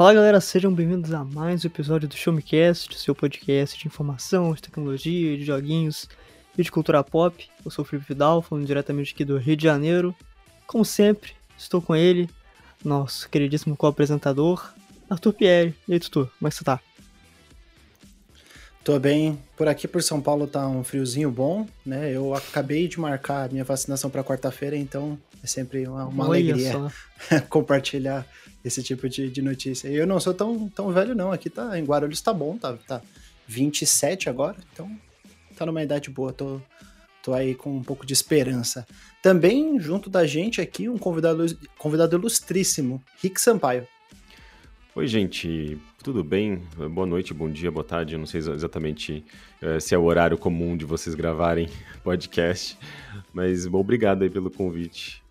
Fala galera, sejam bem-vindos a mais um episódio do Show Me Cast, seu podcast de informação, de tecnologia, de joguinhos e de cultura pop. Eu sou o Felipe Vidal, falando diretamente aqui do Rio de Janeiro. Como sempre, estou com ele, nosso queridíssimo co-apresentador, Arthur Pierre. E aí, Tutu, como é que você tá? Tô bem. Por aqui por São Paulo tá um friozinho bom, né? Eu acabei de marcar minha vacinação para quarta-feira, então é sempre uma, uma alegria compartilhar esse tipo de, de notícia. E eu não sou tão, tão velho, não. Aqui tá em Guarulhos tá bom, tá, tá 27 agora, então tá numa idade boa. Tô, tô aí com um pouco de esperança. Também junto da gente aqui, um convidado, convidado ilustríssimo, Rick Sampaio. Oi, gente, tudo bem? Boa noite, bom dia, boa tarde. Eu não sei exatamente uh, se é o horário comum de vocês gravarem podcast, mas obrigado aí pelo convite.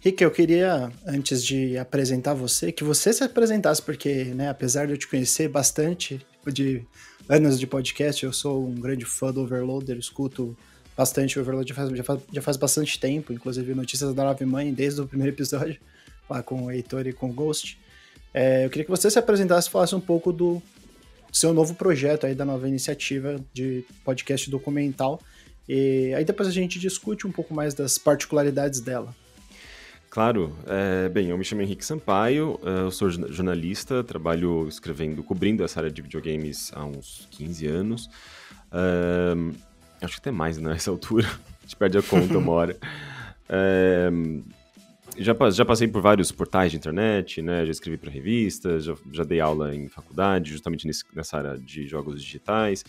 Rick, eu queria, antes de apresentar você, que você se apresentasse, porque, né, apesar de eu te conhecer bastante de anos de podcast, eu sou um grande fã do Overloader, escuto bastante o já faz, já faz, já faz bastante tempo, inclusive notícias da Nave Mãe desde o primeiro episódio, lá com o Heitor e com o Ghost. É, eu queria que você se apresentasse e falasse um pouco do seu novo projeto aí, da nova iniciativa de podcast documental. E aí depois a gente discute um pouco mais das particularidades dela. Claro. É, bem, eu me chamo Henrique Sampaio, é, eu sou jornalista, trabalho escrevendo, cobrindo essa área de videogames há uns 15 anos. É, acho que até mais né, nessa altura, a gente perde a conta uma hora. É, já, já passei por vários portais de internet, né? Já escrevi para revistas, já, já dei aula em faculdade, justamente nesse, nessa área de jogos digitais.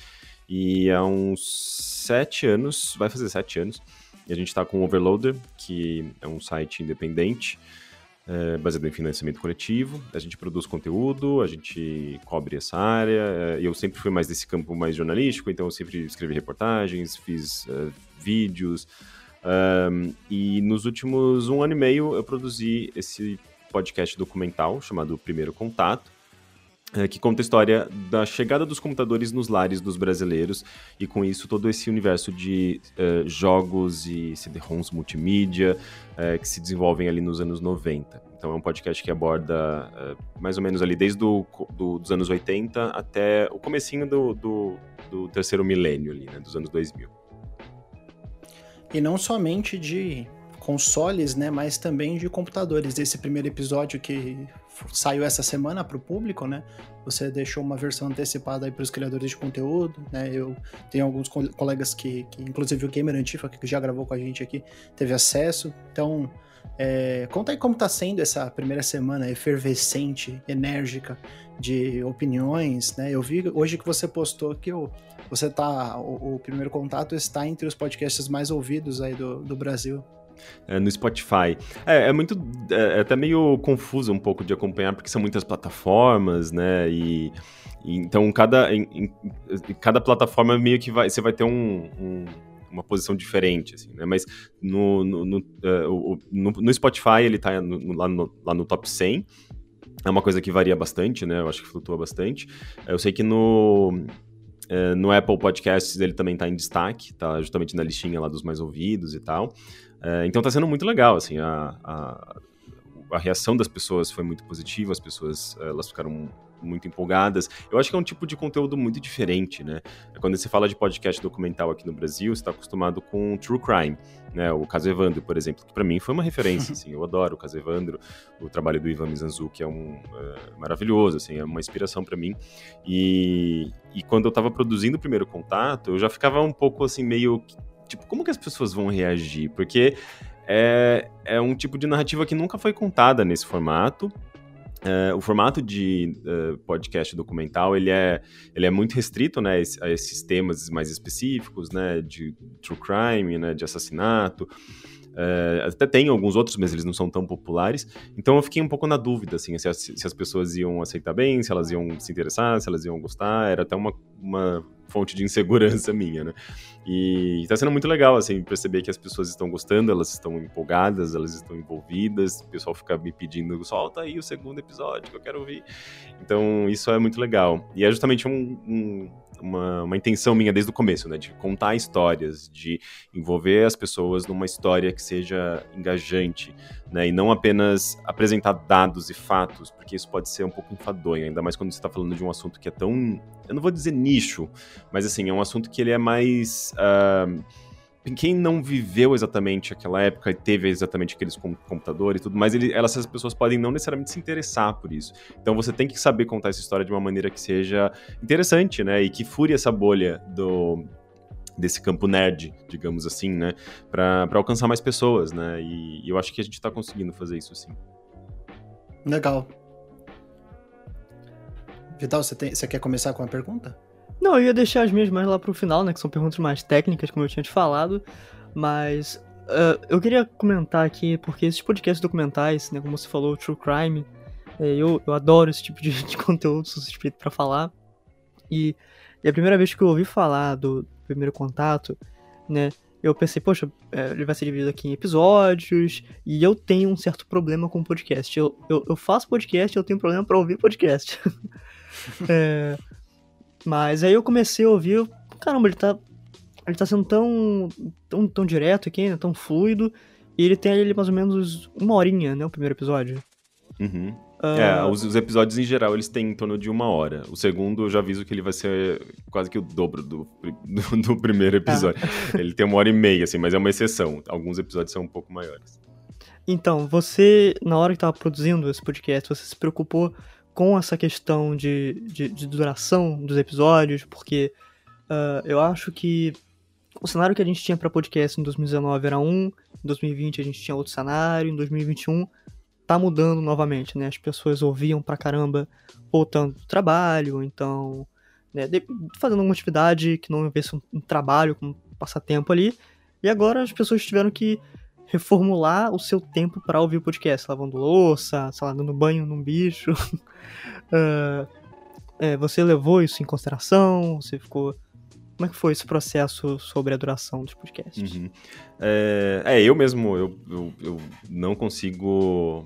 E há uns sete anos, vai fazer sete anos, a gente está com o Overloader, que é um site independente, é, baseado em financiamento coletivo. A gente produz conteúdo, a gente cobre essa área. É, eu sempre fui mais desse campo mais jornalístico, então eu sempre escrevi reportagens, fiz é, vídeos, um, e nos últimos um ano e meio eu produzi esse podcast documental chamado Primeiro Contato, é, que conta a história da chegada dos computadores nos lares dos brasileiros e com isso todo esse universo de uh, jogos e CD-ROMs multimídia uh, que se desenvolvem ali nos anos 90. Então é um podcast que aborda uh, mais ou menos ali desde do, do, dos anos 80 até o comecinho do, do, do terceiro milênio ali, né, dos anos 2000 e não somente de consoles, né, mas também de computadores. Esse primeiro episódio que saiu essa semana para o público, né, você deixou uma versão antecipada aí para os criadores de conteúdo, né, eu tenho alguns co colegas que, que, inclusive o Gamer Antifa, que já gravou com a gente aqui, teve acesso, então... É, conta aí como está sendo essa primeira semana efervescente, enérgica de opiniões, né? Eu vi hoje que você postou que o, você tá. O, o, primeiro contato está entre os podcasts mais ouvidos aí do, do Brasil. É, no Spotify. É, é muito. É, é, até meio confuso um pouco de acompanhar, porque são muitas plataformas, né? E, então cada, em, em, cada plataforma meio que vai. Você vai ter um, um uma posição diferente, assim, né? Mas no, no, no, uh, no, no Spotify ele tá no, lá, no, lá no top 100. É uma coisa que varia bastante, né? Eu acho que flutua bastante. Eu sei que no, uh, no Apple Podcasts ele também tá em destaque, tá justamente na listinha lá dos mais ouvidos e tal. Uh, então tá sendo muito legal, assim, a, a, a reação das pessoas foi muito positiva, as pessoas elas ficaram muito empolgadas. Eu acho que é um tipo de conteúdo muito diferente, né? Quando você fala de podcast documental aqui no Brasil, você está acostumado com true crime, né? O caso Evandro, por exemplo, que para mim foi uma referência, assim. Eu adoro o caso Evandro, o trabalho do Ivan Mizanzuki é um é, maravilhoso, assim, é uma inspiração para mim. E, e quando eu estava produzindo o primeiro contato, eu já ficava um pouco assim meio tipo, como que as pessoas vão reagir? Porque é, é um tipo de narrativa que nunca foi contada nesse formato. Uh, o formato de uh, podcast documental ele é, ele é muito restrito né, a esses temas mais específicos, né, de true crime, né, de assassinato. Uh, até tem alguns outros, mas eles não são tão populares. Então eu fiquei um pouco na dúvida, assim, se as, se as pessoas iam aceitar bem, se elas iam se interessar, se elas iam gostar. Era até uma, uma fonte de insegurança minha, né? E tá sendo muito legal, assim, perceber que as pessoas estão gostando, elas estão empolgadas, elas estão envolvidas, o pessoal fica me pedindo, solta aí o segundo episódio que eu quero ouvir. Então, isso é muito legal. E é justamente um, um, uma, uma intenção minha desde o começo, né? De contar histórias, de envolver as pessoas numa história que seja engajante, né? E não apenas apresentar dados e fatos, porque isso pode ser um pouco enfadonho, ainda mais quando você está falando de um assunto que é tão, eu não vou dizer nicho, mas assim é um assunto que ele é mais uh, quem não viveu exatamente aquela época e teve exatamente aqueles computadores e tudo mais, ele, elas, essas pessoas podem não necessariamente se interessar por isso. Então você tem que saber contar essa história de uma maneira que seja interessante, né? E que fure essa bolha do, desse campo nerd, digamos assim, né? Para alcançar mais pessoas, né? E, e eu acho que a gente está conseguindo fazer isso sim. Legal. Vital, você, tem, você quer começar com a pergunta? Não, eu ia deixar as minhas mais lá pro final, né? Que são perguntas mais técnicas, como eu tinha te falado. Mas uh, eu queria comentar aqui, porque esses podcasts documentais, né? Como você falou, True Crime, é, eu, eu adoro esse tipo de, de conteúdo, sou suspeito pra falar. E, e, a primeira vez que eu ouvi falar do primeiro contato, né? Eu pensei, poxa, é, ele vai ser dividido aqui em episódios, e eu tenho um certo problema com podcast. Eu, eu, eu faço podcast, eu tenho problema para ouvir podcast. é, mas aí eu comecei a ouvir, caramba, ele tá, ele tá sendo tão, tão, tão direto aqui, né, tão fluido, e ele tem ali mais ou menos uma horinha, né, o primeiro episódio. Uhum. Uh... É, os, os, episódios em geral eles têm em torno de uma hora. O segundo eu já aviso que ele vai ser quase que o dobro do, do, do primeiro episódio. Ah. ele tem uma hora e meia, assim, mas é uma exceção. Alguns episódios são um pouco maiores. Então, você, na hora que estava produzindo esse podcast, você se preocupou com essa questão de, de, de duração dos episódios, porque uh, eu acho que o cenário que a gente tinha para podcast em 2019 era um, em 2020 a gente tinha outro cenário, em 2021 tá mudando novamente, né? As pessoas ouviam pra caramba voltando do trabalho, então, né, fazendo alguma atividade que não houvesse um, um trabalho, como passatempo ali, e agora as pessoas tiveram que reformular o seu tempo para ouvir o podcast, lavando louça, sei lá, dando banho num bicho. uh, é, você levou isso em consideração? Você ficou. Como é que foi esse processo sobre a duração dos podcasts? Uhum. É, é, eu mesmo, eu, eu, eu não consigo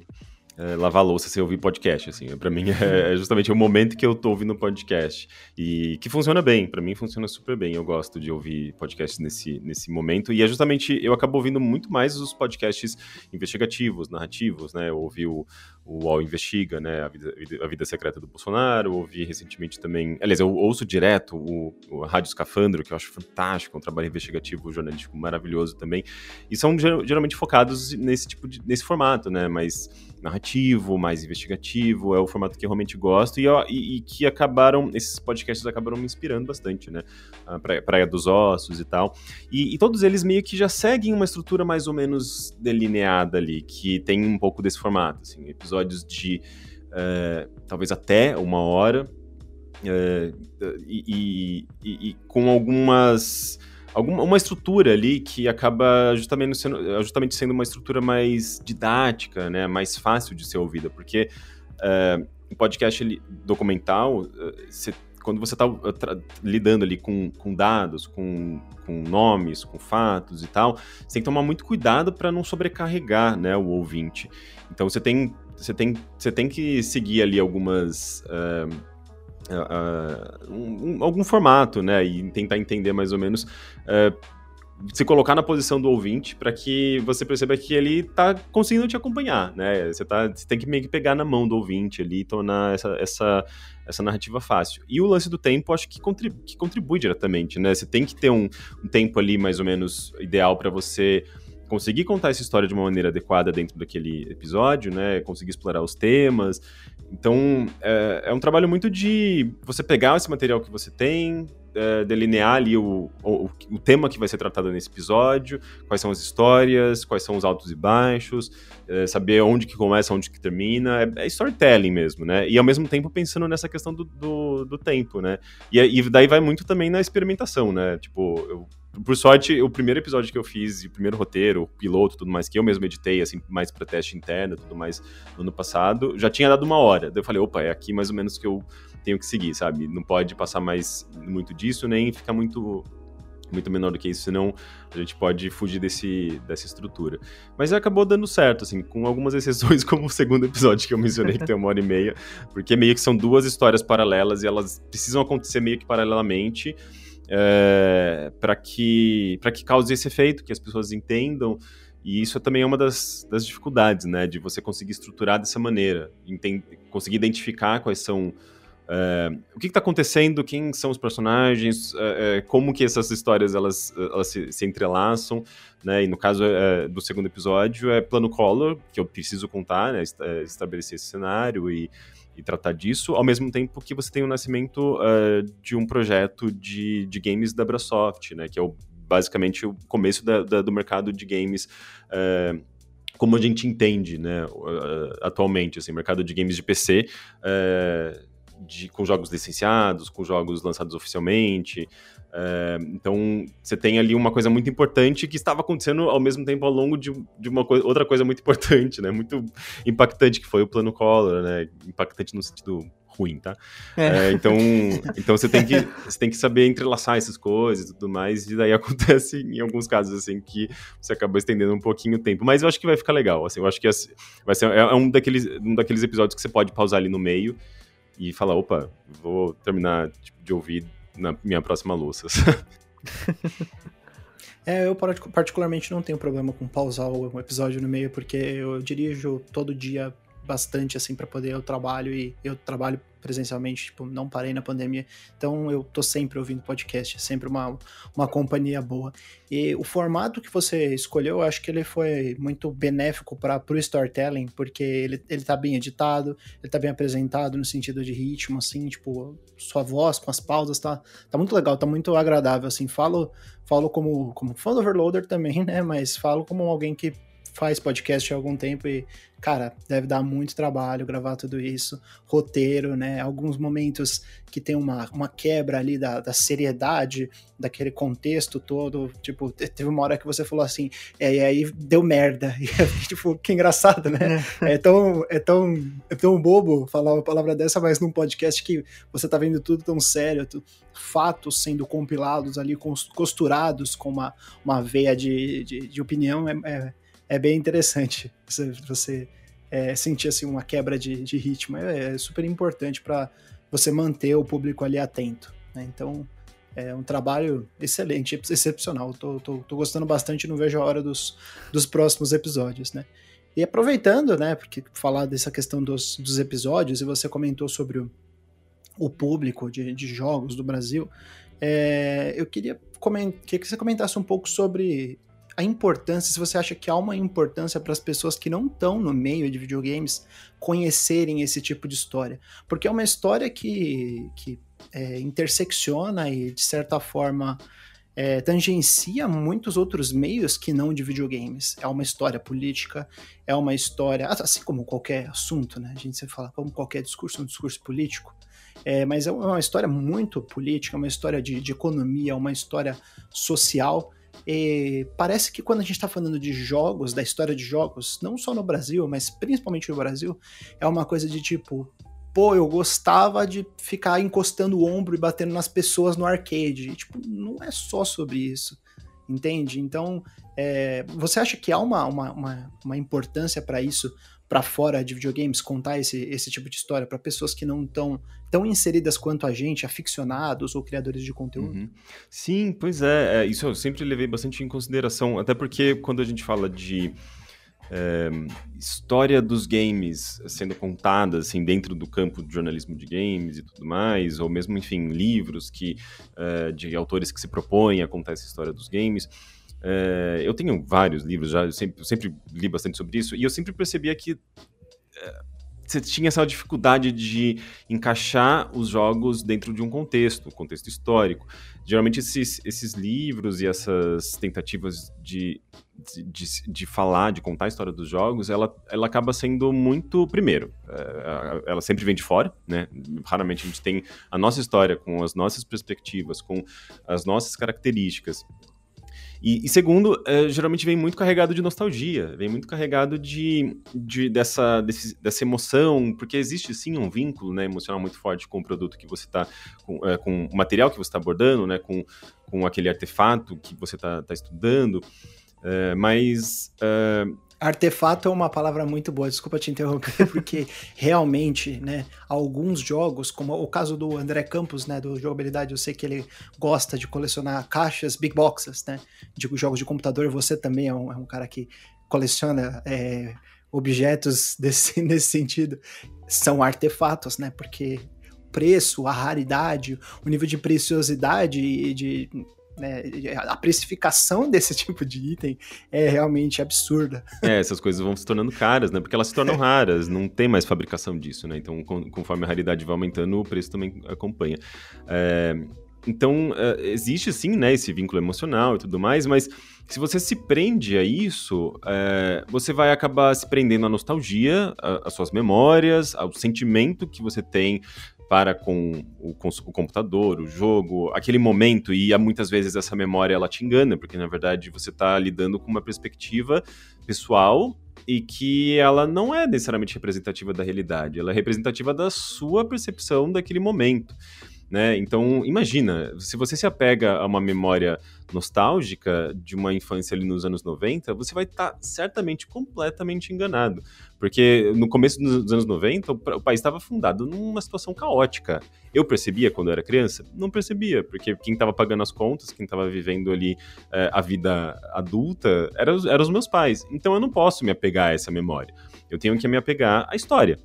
é, lavar louça sem ouvir podcast, assim. Para mim é, é justamente o momento que eu tô ouvindo podcast e que funciona bem. Para mim funciona super bem. Eu gosto de ouvir podcasts nesse, nesse momento e é justamente eu acabo ouvindo muito mais os podcasts investigativos, narrativos, né? Eu ouvi o, o UOL Investiga, né? A vida, a vida Secreta do Bolsonaro. Ouvi recentemente também. Aliás, eu ouço direto o, o Rádio Escafandro, que eu acho fantástico, um trabalho investigativo, jornalístico maravilhoso também. E são geralmente focados nesse tipo de, nesse formato, né? Mais narrativo, mais investigativo. É o formato que eu realmente gosto e, e, e que acabaram. Esses podcasts acabaram me inspirando bastante, né? A Praia, Praia dos Ossos e tal. E, e todos eles meio que já seguem uma estrutura mais ou menos delineada ali, que tem um pouco desse formato, assim, episódios de uh, talvez até uma hora uh, e, e, e, com algumas alguma uma estrutura ali que acaba justamente sendo, justamente sendo uma estrutura mais didática, né, mais fácil de ser ouvida, porque uh, um podcast ali, documental, você quando você está lidando ali com, com dados, com, com nomes, com fatos e tal, você tem que tomar muito cuidado para não sobrecarregar né, o ouvinte. Então você tem você tem, você tem que seguir ali algumas. Uh, uh, um, algum formato, né? E tentar entender mais ou menos. Uh, se colocar na posição do ouvinte para que você perceba que ele está conseguindo te acompanhar, né? Você, tá, você tem que meio que pegar na mão do ouvinte ali e tornar essa, essa, essa narrativa fácil. E o lance do tempo, acho que contribui, que contribui diretamente, né? Você tem que ter um, um tempo ali mais ou menos ideal para você conseguir contar essa história de uma maneira adequada dentro daquele episódio, né? Conseguir explorar os temas. Então, é, é um trabalho muito de você pegar esse material que você tem, é, delinear ali o, o, o, tema que vai ser tratado nesse episódio, quais são as histórias, quais são os altos e baixos, é, saber onde que começa, onde que termina, é, é, storytelling mesmo, né? E ao mesmo tempo pensando nessa questão do, do, do tempo, né? E, e, daí vai muito também na experimentação, né? Tipo, eu por sorte, o primeiro episódio que eu fiz, o primeiro roteiro, o piloto, tudo mais, que eu mesmo editei, assim, mais pra teste interno, tudo mais, no ano passado, já tinha dado uma hora. Daí eu falei, opa, é aqui mais ou menos que eu tenho que seguir, sabe? Não pode passar mais muito disso, nem ficar muito muito menor do que isso, senão a gente pode fugir desse, dessa estrutura. Mas acabou dando certo, assim, com algumas exceções, como o segundo episódio que eu mencionei, que tem uma hora e meia, porque meio que são duas histórias paralelas e elas precisam acontecer meio que paralelamente, é, para que, que cause esse efeito, que as pessoas entendam E isso também é uma das, das dificuldades, né? De você conseguir estruturar dessa maneira, conseguir identificar quais são é, o que está acontecendo, quem são os personagens, é, como que essas histórias elas, elas se, se entrelaçam, né? E no caso do segundo episódio é plano color, que eu preciso contar, né? Estabelecer esse cenário e, e, tratar disso, ao mesmo tempo que você tem o nascimento uh, de um projeto de, de games da Brasoft, né? Que é o, basicamente o começo da, da, do mercado de games uh, como a gente entende, né, atualmente, assim, mercado de games de PC, de, com jogos licenciados, com jogos lançados oficialmente. É, então, você tem ali uma coisa muito importante que estava acontecendo ao mesmo tempo ao longo de, de uma co outra coisa muito importante, né? Muito impactante, que foi o plano Collor, né? Impactante no sentido ruim, tá? É. É, então, então você tem que você tem que saber entrelaçar essas coisas e tudo mais, e daí acontece em alguns casos assim que você acaba estendendo um pouquinho o tempo, mas eu acho que vai ficar legal, assim, eu acho que vai ser é um daqueles um daqueles episódios que você pode pausar ali no meio e falar, opa, vou terminar tipo, de ouvir na minha próxima louça. é, eu particularmente não tenho problema com pausar o episódio no meio, porque eu dirijo todo dia bastante assim para poder eu trabalho e eu trabalho presencialmente, tipo, não parei na pandemia. Então eu tô sempre ouvindo podcast, é sempre uma, uma companhia boa. E o formato que você escolheu, eu acho que ele foi muito benéfico para o storytelling, porque ele, ele tá bem editado, ele tá bem apresentado no sentido de ritmo, assim, tipo, sua voz com as pausas, tá, tá muito legal, tá muito agradável, assim. Falo, falo como, como fã do Overloader também, né, mas falo como alguém que faz podcast há algum tempo e, cara, deve dar muito trabalho gravar tudo isso, roteiro, né? Alguns momentos que tem uma, uma quebra ali da, da seriedade daquele contexto todo. Tipo, teve uma hora que você falou assim, é, e aí deu merda. E, tipo, que engraçado, né? É. é tão, é, tão, é tão bobo falar uma palavra dessa, mas num podcast que você tá vendo tudo tão sério, tu, fatos sendo compilados ali, costurados com uma, uma veia de, de, de opinião, é, é é bem interessante você, você é, sentir assim, uma quebra de, de ritmo. É, é super importante para você manter o público ali atento. Né? Então, é um trabalho excelente, excepcional. Tô, tô, tô, gostando bastante, não vejo a hora dos, dos próximos episódios, né? E aproveitando, né, porque falar dessa questão dos, dos episódios, e você comentou sobre o, o público de, de jogos do Brasil, é, eu queria que você comentasse um pouco sobre a importância, se você acha que há uma importância para as pessoas que não estão no meio de videogames conhecerem esse tipo de história. Porque é uma história que, que é, intersecciona e, de certa forma, é, tangencia muitos outros meios que não de videogames. É uma história política, é uma história, assim como qualquer assunto, né? A gente sempre fala como qualquer discurso, um discurso político. É, mas é uma história muito política, uma história de, de economia, uma história social e parece que quando a gente está falando de jogos, da história de jogos, não só no Brasil, mas principalmente no Brasil, é uma coisa de tipo, pô, eu gostava de ficar encostando o ombro e batendo nas pessoas no arcade. E, tipo, não é só sobre isso, entende? Então, é, você acha que há uma, uma, uma, uma importância para isso para fora de videogames, contar esse, esse tipo de história para pessoas que não estão tão inseridas quanto a gente, aficionados ou criadores de conteúdo? Uhum. Sim, pois é, é, Isso eu sempre levei bastante em consideração, até porque quando a gente fala de é, história dos games sendo contada assim dentro do campo de jornalismo de games e tudo mais, ou mesmo, enfim, livros que é, de autores que se propõem a contar essa história dos games é, eu tenho vários livros já, eu sempre, eu sempre, li bastante sobre isso, e eu sempre percebia que é, você tinha essa dificuldade de encaixar os jogos dentro de um contexto, um contexto histórico. Geralmente esses, esses livros e essas tentativas de, de, de, falar, de contar a história dos jogos, ela, ela acaba sendo muito, primeiro, é, ela sempre vem de fora, né? Raramente a gente tem a nossa história com as nossas perspectivas, com as nossas características. E, e segundo, é, geralmente vem muito carregado de nostalgia, vem muito carregado de, de dessa, desse, dessa emoção, porque existe sim um vínculo né, emocional muito forte com o produto que você está, com, é, com o material que você está abordando, né, com, com aquele artefato que você está tá estudando. É, mas é, Artefato é uma palavra muito boa, desculpa te interromper, porque realmente, né, alguns jogos, como o caso do André Campos, né, do Jogabilidade, eu sei que ele gosta de colecionar caixas, big boxes, né, de jogos de computador, você também é um, é um cara que coleciona é, objetos desse, nesse sentido são artefatos, né? Porque o preço, a raridade, o nível de preciosidade e de né, a precificação desse tipo de item é realmente absurda. É, essas coisas vão se tornando caras, né? Porque elas se tornam raras, não tem mais fabricação disso, né? Então, conforme a raridade vai aumentando, o preço também acompanha. É, então, é, existe sim, né, esse vínculo emocional e tudo mais, mas se você se prende a isso, é, você vai acabar se prendendo à nostalgia, às suas memórias, ao sentimento que você tem para com o, com o, computador, o jogo, aquele momento, e muitas vezes essa memória ela te engana, porque na verdade você está lidando com uma perspectiva pessoal e que ela não é necessariamente representativa da realidade, ela é representativa da sua percepção daquele momento né? Então, imagina, se você se apega a uma memória nostálgica de uma infância ali nos anos 90, você vai estar tá certamente completamente enganado. Porque no começo dos anos 90, o, país estava fundado numa situação caótica. Eu percebia quando eu era criança? Não percebia, porque quem estava pagando as contas, quem estava vivendo ali é, a vida adulta, eram era os meus pais. Então eu não posso me apegar a essa memória. Eu tenho que me apegar à história.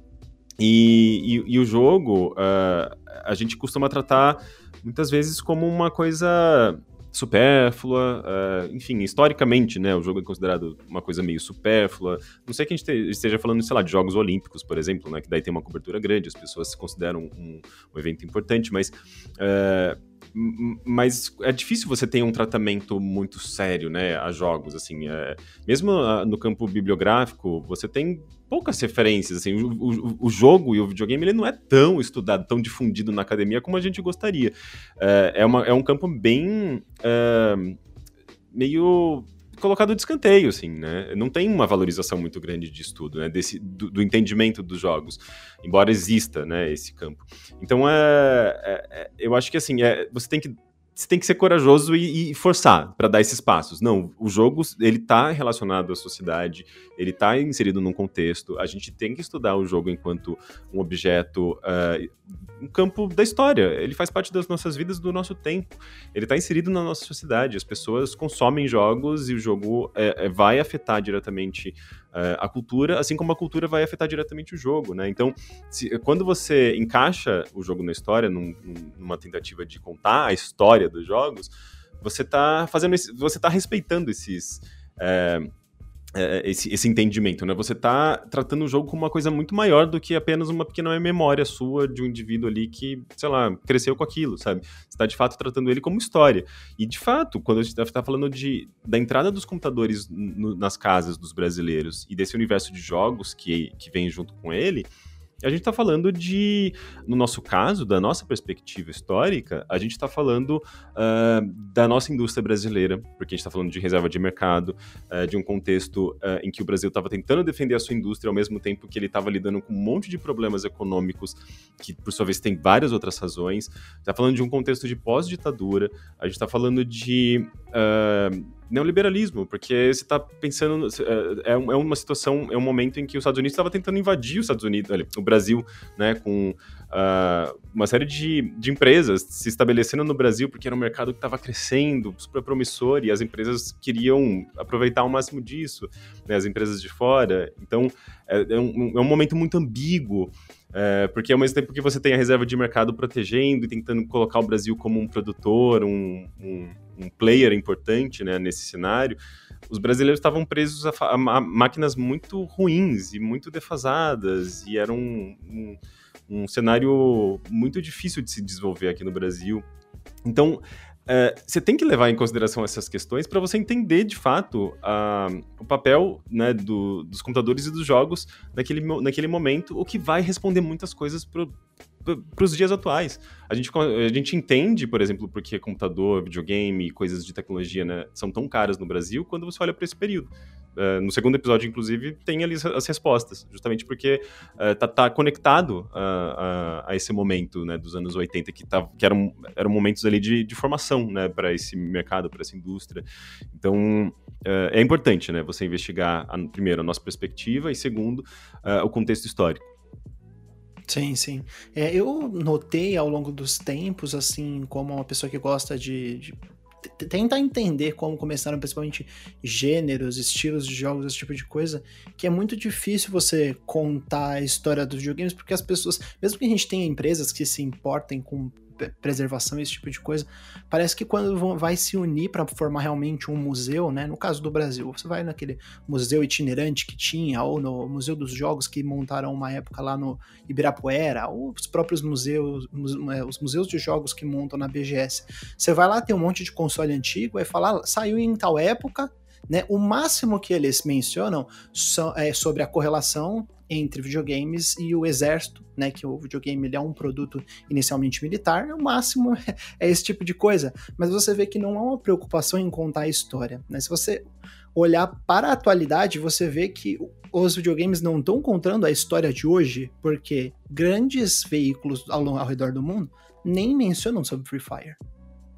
E, e, e, o jogo, uh, a gente costuma tratar muitas vezes como uma coisa supérflua, uh, enfim, historicamente, né, o jogo é considerado uma coisa meio supérflua. Não sei que a gente esteja falando, sei lá, de Jogos Olímpicos, por exemplo, né, que daí tem uma cobertura grande, as pessoas se consideram um, um evento importante, mas uh, mas é difícil você ter um tratamento muito sério, né, a jogos, assim, é, mesmo ah, no campo bibliográfico, você tem poucas referências, assim, o, o, o, jogo e o videogame, ele não é tão estudado, tão difundido na academia como a gente gostaria. É, é, uma, é um campo bem... É, meio colocado de escanteio, assim, né? Não tem uma valorização muito grande de estudo, né? Desse, do, do entendimento dos jogos, embora exista, né, esse campo. Então, é, é, é eu acho que, assim, é, você tem que você tem que ser corajoso e, e forçar para dar esses passos. Não, o jogo ele está relacionado à sociedade, ele está inserido num contexto. A gente tem que estudar o jogo enquanto um objeto, uh, um campo da história. Ele faz parte das nossas vidas, do nosso tempo. Ele está inserido na nossa sociedade. As pessoas consomem jogos e o jogo é, é, vai afetar diretamente uh, a cultura, assim como a cultura vai afetar diretamente o jogo, né? Então, se, quando você encaixa o jogo na história, num, numa tentativa de contar a história dos jogos, você está fazendo, esse, você está respeitando esses é, é, esse, esse, entendimento, né? Você está tratando o jogo como uma coisa muito maior do que apenas uma pequena memória sua de um indivíduo ali que, sei lá, cresceu com aquilo, sabe? Você está de fato tratando ele como história. E de fato, quando a gente está falando de, da entrada dos computadores nas casas dos brasileiros e desse universo de jogos que, que vem junto com ele, a gente está falando de, no nosso caso, da nossa perspectiva histórica, a gente está falando uh, da nossa indústria brasileira, porque a gente está falando de reserva de mercado, uh, de um contexto uh, em que o Brasil estava tentando defender a sua indústria ao mesmo tempo que ele estava lidando com um monte de problemas econômicos, que por sua vez tem várias outras razões. Está falando de um contexto de pós-ditadura, a gente está falando de neoliberalismo, porque você está pensando. É, é, é uma situação, é um momento em que os Estados Unidos estava tentando invadir os Estados Unidos, o Brasil, né, com uh, uma série de, de empresas se estabelecendo no Brasil, porque era um mercado que estava crescendo, super promissor, e as empresas queriam aproveitar o máximo disso, né, as empresas de fora. Então, é, é, um, é um momento muito ambíguo. É, porque ao mesmo tempo que você tem a reserva de mercado protegendo e tentando colocar o Brasil como um produtor, um, um, um player importante né, nesse cenário, os brasileiros estavam presos a, a, a, máquinas muito ruins e muito defasadas, e era um, um, um cenário muito difícil de se desenvolver aqui no Brasil. Então, é, você tem que levar em consideração essas questões para você entender de fato a, o papel né, do, dos computadores e dos jogos naquele, naquele momento, o que vai responder muitas coisas para os dias atuais. A gente, a gente entende, por exemplo, porque computador, videogame, coisas de tecnologia né, são tão caras no Brasil quando você olha para esse período. Uh, no segundo episódio, inclusive, tem ali as respostas, justamente porque uh, tá, tá, conectado a, a, a, esse momento né, dos anos 80, que, tá, que eram, eram momentos ali de, de formação né, para esse mercado, para essa indústria. Então, uh, é importante né, você investigar, a, primeiro, a nossa perspectiva e, segundo, o contexto histórico. Sim, sim. É, eu notei ao longo dos tempos, assim, como uma pessoa que gosta de, de tenta entender como começaram principalmente gêneros, estilos de jogos, esse tipo de coisa, que é muito difícil você contar a história dos videogames, porque as pessoas, mesmo que a gente tenha empresas que se importem com preservação, esse tipo de coisa. Parece que quando vai se unir para formar realmente um museu, né? No caso do Brasil, você vai naquele museu itinerante que tinha, ou no Museu dos Jogos que montaram uma época lá no Ibirapuera, ou os próprios museus, é, os museus de jogos que montam na BGS. Você vai lá, tem um monte de console antigo, aí fala, ah, saiu em tal época, né? O máximo que eles mencionam é sobre a correlação entre videogames e o exército, né, que o videogame ele é um produto inicialmente militar, o máximo é esse tipo de coisa. Mas você vê que não há uma preocupação em contar a história. Né? Se você olhar para a atualidade, você vê que os videogames não estão contando a história de hoje, porque grandes veículos ao, ao redor do mundo nem mencionam sobre Free Fire.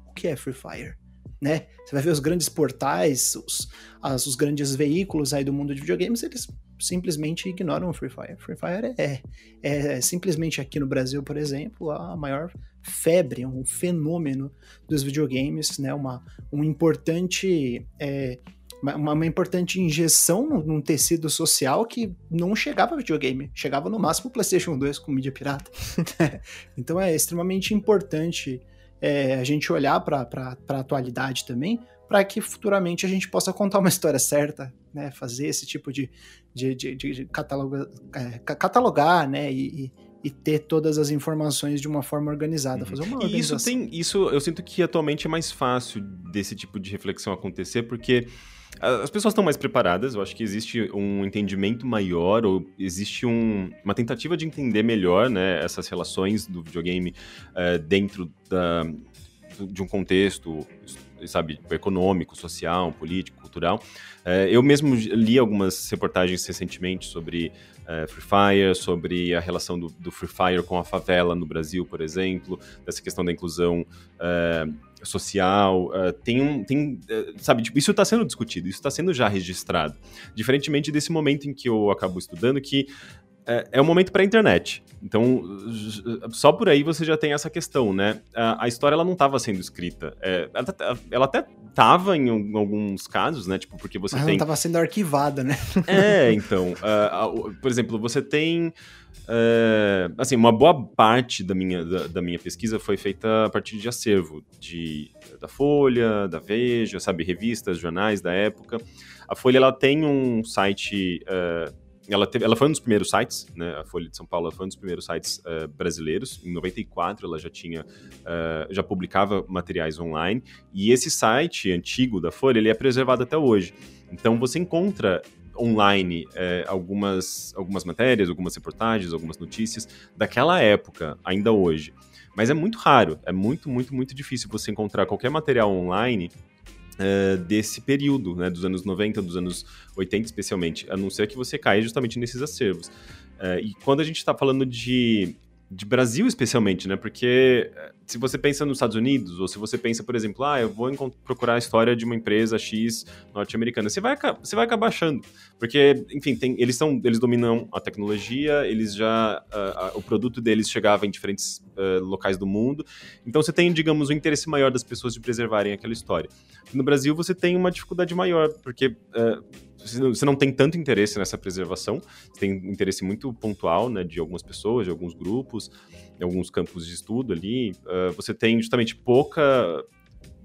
O que é Free Fire? Né? Você vai ver os grandes portais, os, as, os grandes veículos aí do mundo de videogames, eles simplesmente ignoram o Free Fire. Free Fire é, é simplesmente aqui no Brasil, por exemplo, a maior febre, um fenômeno dos videogames, né? Uma, um importante. É, uma, uma, importante injeção num tecido social que não chegava a videogame, chegava no máximo o PlayStation 2 com mídia pirata. então é extremamente importante é, a gente olhar para a atualidade também, para que futuramente a gente possa contar uma história certa, né? Fazer esse tipo de, de, de, de catalogar, é, catalogar, né? E, e, ter todas as informações de uma forma organizada, fazer uma E isso tem, isso eu sinto que atualmente é mais fácil desse tipo de reflexão acontecer, porque as pessoas estão mais preparadas, eu acho que existe um entendimento maior, ou existe um, uma tentativa de entender melhor né, essas relações do videogame uh, dentro da, de um contexto sabe, econômico, social, político, cultural. É, eu mesmo li algumas reportagens recentemente sobre é, Free Fire, sobre a relação do, do, Free Fire com a favela no Brasil, por exemplo, dessa questão da inclusão é, social. É, tem um, tem, é, sabe, tipo, isso está sendo discutido, isso está sendo já registrado. Diferentemente desse momento em que eu acabo estudando, que é, é um momento para a internet. Então, só por aí você já tem essa questão, né? A, a história ela não estava sendo escrita. É, ela, ela, até estava em alguns casos, né? Tipo, porque você Mas tem. Ela estava sendo arquivada, né? É, então. Uh, uh, por exemplo, você tem. Uh, assim, uma boa parte da minha, da, da, minha pesquisa foi feita a partir de acervo de, da Folha, da Veja, sabe, revistas, jornais da época. A Folha ela tem um site uh, ela, teve, ela foi um dos primeiros sites, né, a Folha de São Paulo foi um dos primeiros sites uh, brasileiros. Em 94 ela já tinha, uh, já publicava materiais online. E esse site antigo da Folha, ele é preservado até hoje. Então você encontra online é, algumas, algumas matérias, algumas reportagens, algumas notícias daquela época, ainda hoje. Mas é muito raro, é muito, muito, muito difícil você encontrar qualquer material online uh, desse período, né, dos anos 90, dos anos 80 especialmente, a não ser que você caia justamente nesses acervos. Uh, e quando a gente está falando de de Brasil especialmente, né? Porque eh, se você pensa nos Estados Unidos, ou se você pensa, por exemplo, ah, eu vou procurar a história de uma empresa X norte-americana, você vai, você vai acabar achando. Porque, enfim, tem, eles, são, eles dominam a tecnologia, eles já. Uh, uh, o produto deles chegava em diferentes uh, locais do mundo. Então você tem, digamos, o um interesse maior das pessoas de preservarem aquela história. No Brasil você tem uma dificuldade maior, porque você não tem tanto interesse nessa preservação, você tem interesse muito pontual, né, de algumas pessoas, de alguns grupos, de alguns campos de estudo ali. Uh, você tem justamente pouca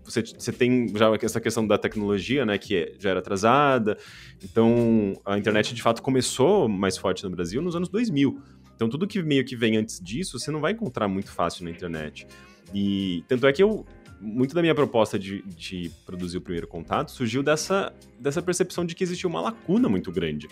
você, você, tem já essa questão da tecnologia, né, que é, já era atrasada. Então, a internet de fato começou mais forte no Brasil nos anos 2000. Então, tudo que meio que vem antes disso, você não vai encontrar muito fácil na internet. E tanto é que eu muito da minha proposta de, de produzir o primeiro contato surgiu dessa, dessa percepção de que existia uma lacuna muito grande.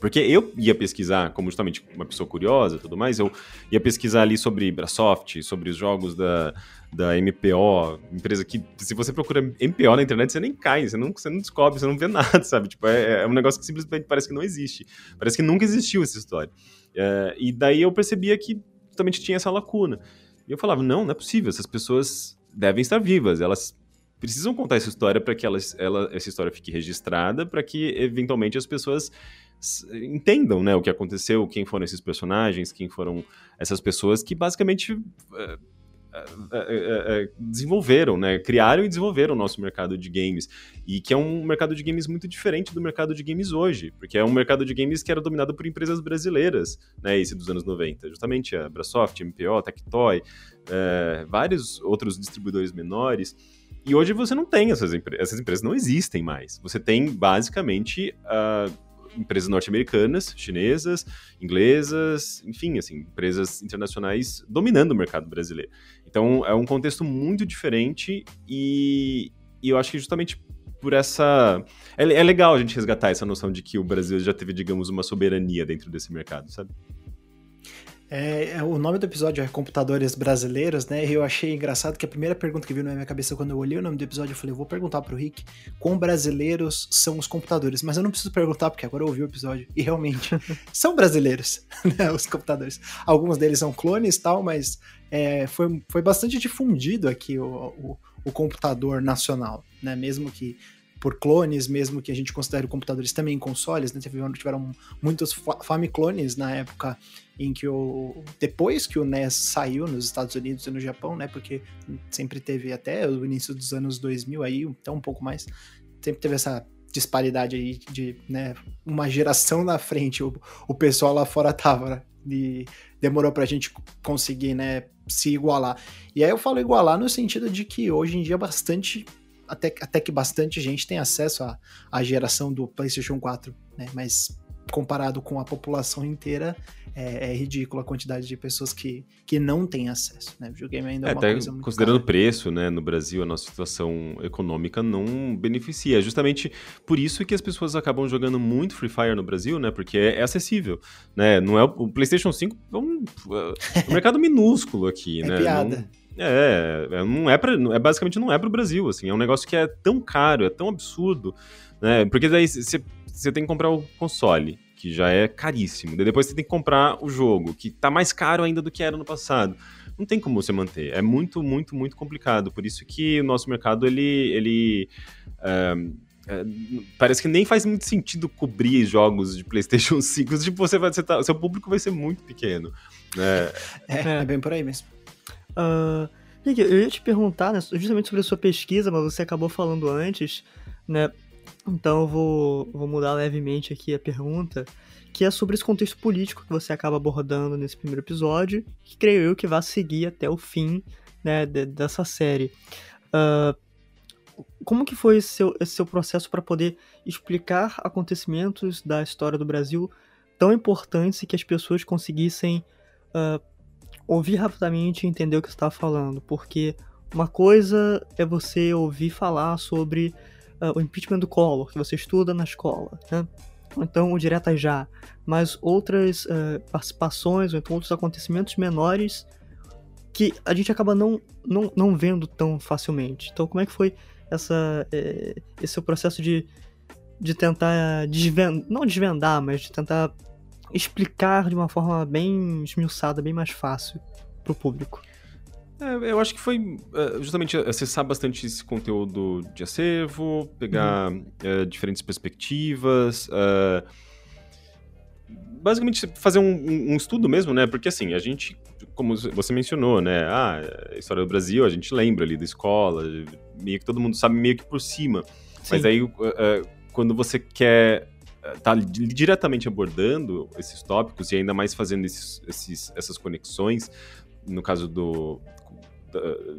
Porque eu ia pesquisar, como justamente uma pessoa curiosa e tudo mais, eu ia pesquisar ali sobre Brasoft, sobre os jogos da, da MPO, empresa que, se você procura MPO na internet, você nem cai, você não, você não descobre, você não vê nada, sabe? Tipo, é, é um negócio que simplesmente parece que não existe. Parece que nunca existiu essa história. É, e daí eu percebia que justamente tinha essa lacuna. E eu falava, não, não é possível, essas pessoas devem estar vivas. Elas precisam contar essa história para que elas, ela, essa história fique registrada, para que eventualmente as pessoas entendam né, o que aconteceu, quem foram esses personagens, quem foram essas pessoas que basicamente uh, é, desenvolveram, né? Criaram e desenvolveram o nosso mercado de games. E que é um mercado de games muito diferente do mercado de games hoje, porque é um mercado de games que era dominado por empresas brasileiras, né? Esse dos anos 90. Justamente a Brasoft, MPO, Tectoy, é, vários outros distribuidores menores. E hoje você não tem essas empresas, essas empresas não existem mais. Você tem basicamente. Uh, empresas norte-americanas, chinesas, inglesas, enfim, assim, empresas internacionais dominando o mercado brasileiro. Então é um contexto muito diferente e, e eu acho que justamente por essa. É, é, legal a gente resgatar essa noção de que o Brasil já teve, digamos, uma soberania dentro desse mercado, sabe? É, é, o nome do episódio é Computadores Brasileiros, né? E eu achei engraçado que a primeira pergunta que veio na minha cabeça quando eu olhei o nome do episódio, eu falei, eu vou perguntar pro Rick quão brasileiros são os computadores. Mas eu não preciso perguntar, porque agora eu ouvi o episódio. E realmente, são brasileiros, né? Os computadores. Alguns deles são clones e tal, mas é, foi, foi bastante difundido aqui o, o, o computador nacional, né? Mesmo que por clones, mesmo que a gente considere computadores também consoles, né? Tiveram, muitos Famiclones na época em que o. Depois que o NES saiu nos Estados Unidos e no Japão, né? Porque sempre teve até o início dos anos 2000 aí, até um pouco mais, sempre teve essa disparidade aí de, né, uma geração na frente, o, o pessoal lá fora tava, né? E demorou pra gente conseguir, né, se igualar. E aí eu falo igualar no sentido de que hoje em dia bastante até, até que bastante gente tem acesso à, à geração do PlayStation 4, né? Mas comparado com a população inteira, é, é ridículo a quantidade de pessoas que, que não têm acesso. Né? O videogame ainda é, é uma coisa muito Considerando o preço, né, no Brasil, a nossa situação econômica não beneficia. É justamente por isso que as pessoas acabam jogando muito Free Fire no Brasil, né? Porque é, é acessível. Né? Não é, o PlayStation 5 é um, é um mercado minúsculo aqui, é né? Piada. Não, é, é, não é para, é basicamente não é para o Brasil, assim, é um negócio que é tão caro, é tão absurdo, né? Porque daí você tem que comprar o console, que já é caríssimo. Depois você tem que comprar o jogo, que tá mais caro ainda do que era no passado. Não tem como você manter. É muito, muito, muito complicado. Por isso que o nosso mercado, ele. ele é, é, parece que nem faz muito sentido cobrir jogos de PlayStation 5. Tipo, você vai, você tá, seu público vai ser muito pequeno. Né? É, é bem por aí mesmo. Uh, eu ia te perguntar né, justamente sobre a sua pesquisa, mas você acabou falando antes, né? Então eu vou, vou mudar levemente aqui a pergunta, que é sobre esse contexto político que você acaba abordando nesse primeiro episódio, que creio eu que vai seguir até o fim né, de, dessa série. Uh, como que foi esse seu, esse seu processo para poder explicar acontecimentos da história do Brasil tão importantes que as pessoas conseguissem uh, ouvir rapidamente e entender o que está falando, porque uma coisa é você ouvir falar sobre uh, o impeachment do Collor, que você estuda na escola, né? Então o Direta Já, mas outras uh, participações ou então outros acontecimentos menores que a gente acaba não, não, não vendo tão facilmente. Então, como é que foi essa, é, esse seu processo de, de tentar desvendar, não desvendar, mas de tentar explicar de uma forma bem esmiuçada, bem mais fácil para o público. É, eu acho que foi é, justamente acessar bastante esse conteúdo de acervo, pegar uhum. é, diferentes perspectivas, é, basicamente fazer um, um, estudo mesmo, né? Porque assim, a gente, como você mencionou, né? Ah, a história do Brasil, a gente lembra ali da escola, meio que todo mundo sabe meio que por cima. Sim. Mas aí, é, quando você quer tá diretamente abordando esses tópicos e ainda mais fazendo esses, esses, essas conexões, no caso do,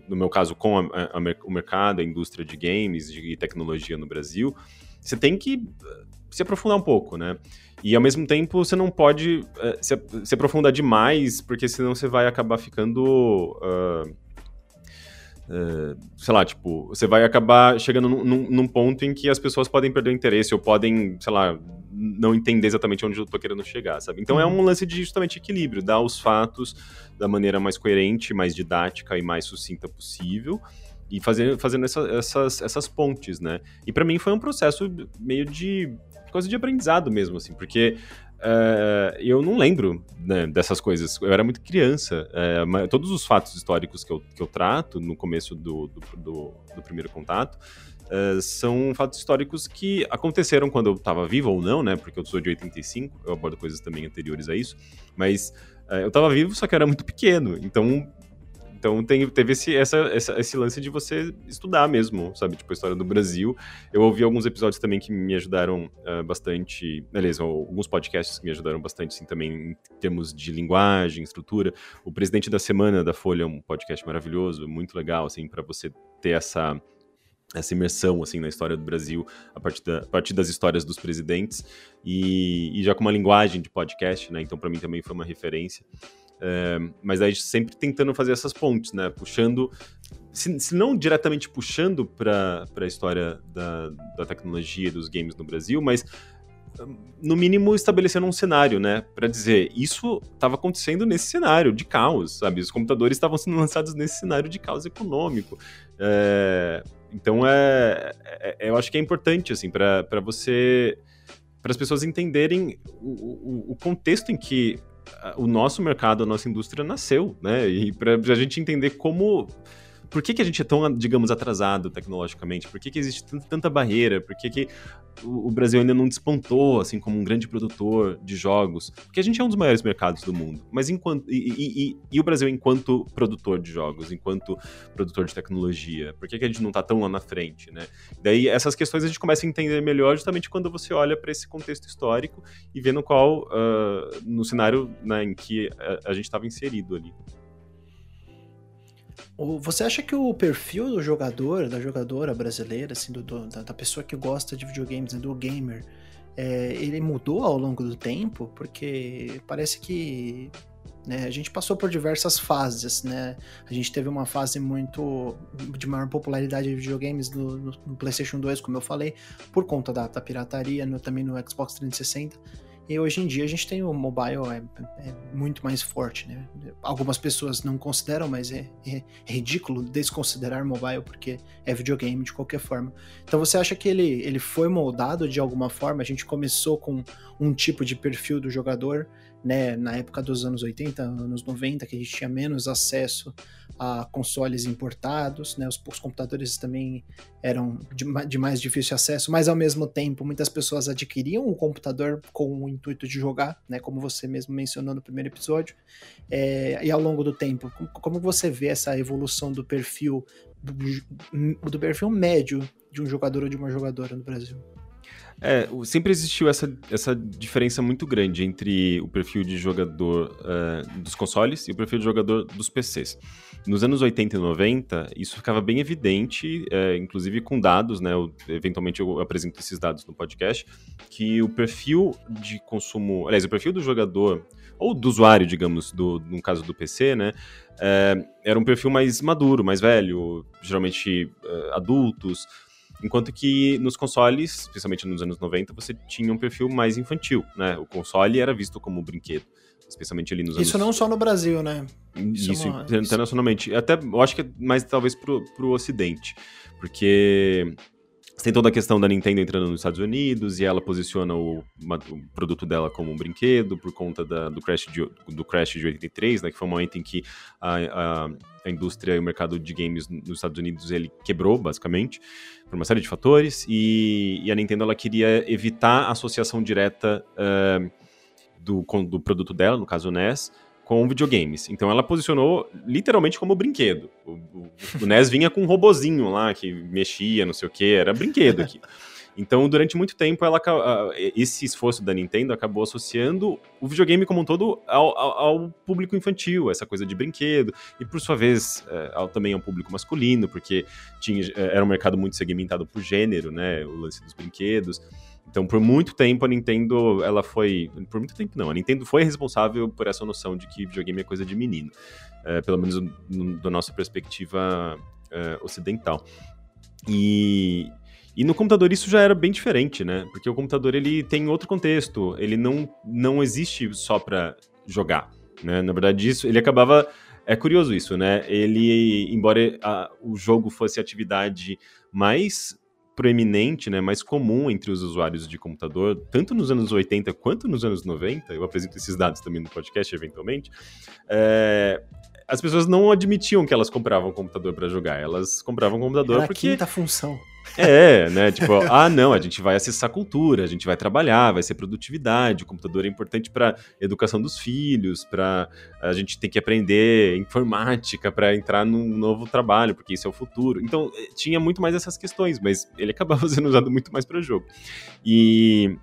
no meu caso com a, a, o mercado, a indústria de games e tecnologia no Brasil, você tem que eh, se aprofundar um pouco, né? E ao mesmo tempo você não pode uh, se, se, aprofundar demais, porque senão você vai acabar ficando uh, sei lá, tipo, você vai acabar chegando num, num, ponto em que as pessoas podem perder o interesse ou podem, sei lá, não entender exatamente onde eu tô querendo chegar, sabe? Então é uhum. é um lance de justamente equilíbrio, dar os fatos da maneira mais coerente, mais didática e mais sucinta possível e fazer, fazendo essa, essas, essas pontes, né? E para mim foi um processo meio de coisa de aprendizado mesmo, assim, porque Uh, eu não lembro né, dessas coisas. Eu era muito criança. Uh, mas todos os fatos históricos que eu, que eu trato no começo do, do, do, do primeiro contato uh, são fatos históricos que aconteceram quando eu estava vivo ou não, né? Porque eu sou de 85, eu abordo coisas também anteriores a isso. Mas eu estava vivo, só que eu era muito pequeno. Então, então tem, teve esse, essa, essa, esse lance de você estudar mesmo, sabe? Tipo, a história do Brasil. Eu ouvi alguns episódios também que me ajudaram uh, bastante. Beleza, alguns podcasts que me ajudaram bastante, assim, também em termos de linguagem, estrutura. O Presidente da Semana da Folha é um podcast maravilhoso, muito legal, assim, para você ter essa essa imersão assim na história do Brasil a partir, da, a partir das histórias dos presidentes e, e já com uma linguagem de podcast, né? Então para mim também foi uma referência. É, mas aí sempre tentando fazer essas pontes, né? Puxando, se, se não diretamente puxando para a história da, da tecnologia dos games no Brasil, mas no mínimo estabelecendo um cenário, né, para dizer isso estava acontecendo nesse cenário de caos, sabe? Os computadores estavam sendo lançados nesse cenário de caos econômico. É, então é, é, eu acho que é importante assim para você, para as pessoas entenderem o, o, o contexto em que o nosso mercado, a nossa indústria nasceu, né? E para a gente entender como por que, que a gente é tão, digamos, atrasado tecnologicamente? Por que, que existe tanta barreira? Por que, que o Brasil ainda não despontou, assim, como um grande produtor de jogos? Porque a gente é um dos maiores mercados do mundo. Mas enquanto. E, e, e, e o Brasil enquanto produtor de jogos, enquanto produtor de tecnologia? Por que, que a gente não está tão lá na frente, né? Daí essas questões a gente começa a entender melhor justamente quando você olha para esse contexto histórico e vê no qual, uh, no cenário né, em que a, a gente estava inserido ali. Você acha que o perfil do jogador, da jogadora brasileira, assim, do, do, da, pessoa que gosta de videogames, né, do gamer, é, ele mudou ao longo do tempo? Porque parece que né, a gente passou por diversas fases, né? A gente teve uma fase muito de maior popularidade de videogames no, no, no PlayStation 2, como eu falei, por conta da, da pirataria, no, também no Xbox 360. E hoje em dia a gente tem o mobile é, é muito mais forte, né? Algumas pessoas não consideram, mas é, é, ridículo desconsiderar mobile porque é videogame de qualquer forma. Então você acha que ele, ele foi moldado de alguma forma? A gente começou com um tipo de perfil do jogador, né? Na época dos anos 80, anos 90, que a gente tinha menos acesso a consoles importados, né? Os, os computadores também eram de, de, mais difícil acesso, mas ao mesmo tempo muitas pessoas adquiriam o computador com o intuito de jogar, né? Como você mesmo mencionou no primeiro episódio. É, e ao longo do tempo, como, como você vê essa evolução do perfil do, do perfil médio de um jogador ou de uma jogadora no Brasil? É, sempre existiu essa, essa diferença muito grande entre o perfil de jogador uh, dos consoles e o perfil de jogador dos PCs. Nos anos 80 e 90, isso ficava bem evidente, é, inclusive com dados, né? Eu, eventualmente eu apresento esses dados no podcast, que o perfil de consumo, aliás, o perfil do jogador, ou do usuário, digamos, do, no caso do PC, né? É, era um perfil mais maduro, mais velho, geralmente adultos, Enquanto que nos consoles, especialmente nos anos 90, você tinha um perfil mais infantil, né? O console era visto como um brinquedo especialmente ali nos Isso anos... não só no Brasil, né? Isso, Isso é uma... internacionalmente. Até, eu acho que é mais talvez pro, pro Ocidente, porque tem toda a questão da Nintendo entrando nos Estados Unidos e ela posiciona o, o produto dela como um brinquedo por conta da, do, crash de, do crash de 83, né, que foi um momento em que a, a, a, indústria e o mercado de games nos Estados Unidos ele quebrou, basicamente, por uma série de fatores, e, e a Nintendo ela queria evitar a associação direta uh, do, do produto dela, no caso o NES, com videogames. Então ela posicionou literalmente como brinquedo. O, o, o NES vinha com um robozinho lá que mexia, não sei o que, era brinquedo aqui. Então, durante muito tempo, ela, esse esforço da Nintendo acabou associando o videogame como um todo ao, ao, ao público infantil, essa coisa de brinquedo, e por sua vez é, ao, também ao público masculino, porque tinha, é, era um mercado muito segmentado por gênero, né, o lance dos brinquedos. Então, por muito tempo, a Nintendo, ela foi. Por muito tempo, não. A Nintendo foi responsável por essa noção de que videogame é coisa de menino. É, pelo menos da nossa perspectiva é, ocidental. E, e no computador isso já era bem diferente, né? Porque o computador ele tem outro contexto. Ele não, não existe só para jogar. Né? Na verdade, isso ele acabava. É curioso isso, né? Ele, embora a, o jogo fosse a atividade mais proeminente, né, mais comum entre os usuários de computador, tanto nos anos 80 quanto nos anos 90, eu apresento esses dados também no podcast eventualmente, é, as pessoas não admitiam que elas compravam computador para jogar, elas compravam computador Era porque... a quinta função. É, né? Tipo, ah, não, a gente vai acessar cultura, a gente vai trabalhar, vai ser produtividade. O computador é importante para educação dos filhos, para a gente tem que aprender informática para entrar num novo trabalho, porque isso é o futuro. Então, eh, tinha muito mais essas questões, mas ele acabava sendo usado muito mais para jogo. E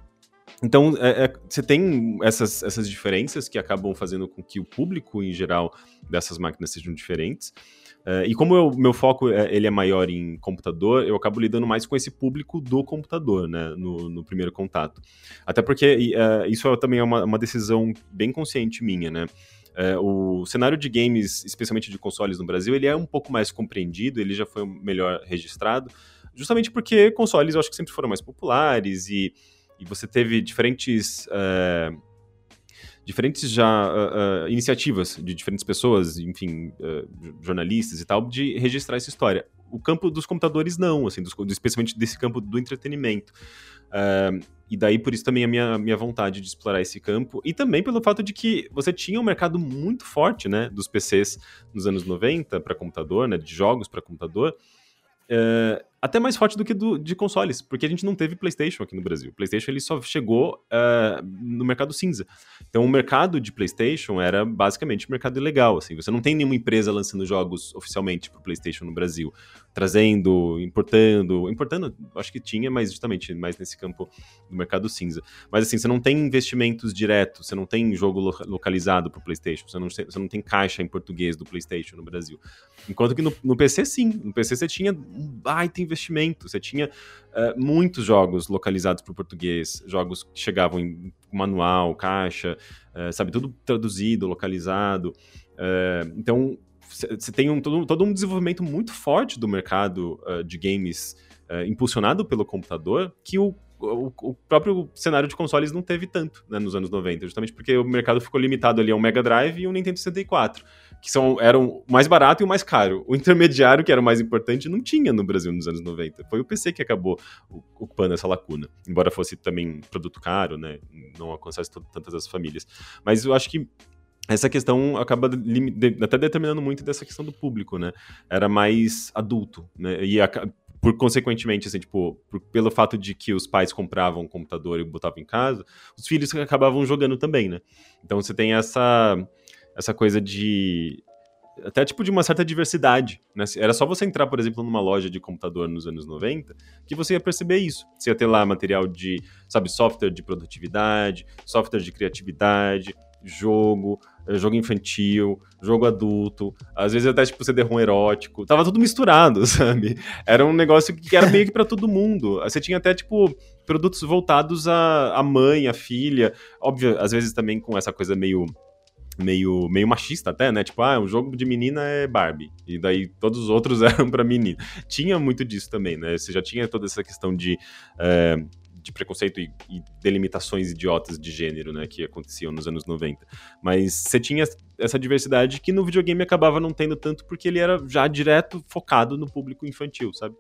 então, é, é, você tem essas, essas diferenças que acabam fazendo com que o público, em geral, dessas máquinas sejam diferentes. Uh, e como o meu foco é, ele é maior em computador, eu acabo lidando mais com esse público do computador, né, no, no primeiro contato. Até porque uh, isso é, também é uma, uma, decisão bem consciente minha, né. Uh, o cenário de games, especialmente de consoles no Brasil, ele é um pouco mais compreendido, ele já foi melhor registrado, justamente porque consoles eu acho que sempre foram mais populares e, e você teve diferentes diferentes já uh, uh, iniciativas de diferentes pessoas, enfim, uh, jornalistas e tal, de registrar essa história. O campo dos computadores não, assim, dos, especialmente desse campo do entretenimento. e daí por isso também a minha, minha vontade de explorar esse campo e também pelo fato de que você tinha um mercado muito forte, né, dos PCs nos anos 90 para computador, né, de jogos para computador. Uh, até mais forte do que do, de consoles, porque a gente não teve PlayStation aqui no Brasil. O PlayStation ele só chegou uh, no mercado cinza. Então o mercado de PlayStation era basicamente um mercado ilegal. Assim, você não tem nenhuma empresa lançando jogos oficialmente para PlayStation no Brasil, trazendo, importando, importando, acho que tinha, mas justamente mais nesse campo do mercado cinza. Mas assim, você não tem investimentos diretos, você não tem jogo lo localizado para PlayStation, você não, você não tem caixa em português do PlayStation no Brasil. Enquanto que no, no PC sim, no PC você tinha um baita investimento. Você tinha uh, muitos jogos localizados para o português, jogos que chegavam em manual, caixa, uh, sabe, tudo traduzido, localizado. Uh, então, você tem um, todo, todo, um desenvolvimento muito forte do mercado de games impulsionado pelo computador que o o, próprio cenário de consoles não teve tanto né, nos anos 90, justamente porque o mercado ficou limitado ali a um Mega Drive e um Nintendo 64 que são, eram o mais barato e o mais caro. O intermediário, que era o mais importante, não tinha no Brasil nos anos 90. Foi o PC que acabou ocupando essa lacuna. Embora fosse também produto caro, né? Não alcançasse tantas as famílias. Mas eu acho que essa questão acaba até determinando muito dessa questão do público, né? Era mais adulto, né? E a, por consequentemente, assim, tipo, por, pelo fato de que os pais compravam um computador e botavam em casa, os filhos acabavam jogando também, né? Então você tem essa essa coisa de até tipo de uma certa diversidade, né? Era só você entrar, por exemplo, numa loja de computador nos anos 90, que você ia perceber isso. Você ia ter lá material de, sabe, software de produtividade, software de criatividade, jogo, eh, jogo infantil, jogo adulto, às vezes até tipo CD-ROM erótico, tava tudo misturado, sabe? Era um negócio que era meio que para todo mundo. Você tinha até tipo produtos voltados à, à mãe, à filha, óbvio, às vezes também com essa coisa meio meio, meio machista até, né? Tipo, ah, o jogo de menina é Barbie. E daí todos os outros eram para menina. Tinha muito disso também, né? Você já tinha toda essa questão de. É, de preconceito e, e, delimitações idiotas de gênero, né, que aconteciam nos anos 90. Mas você tinha essa diversidade que no videogame acabava não tendo tanto porque ele era já direto focado no público infantil, sabe?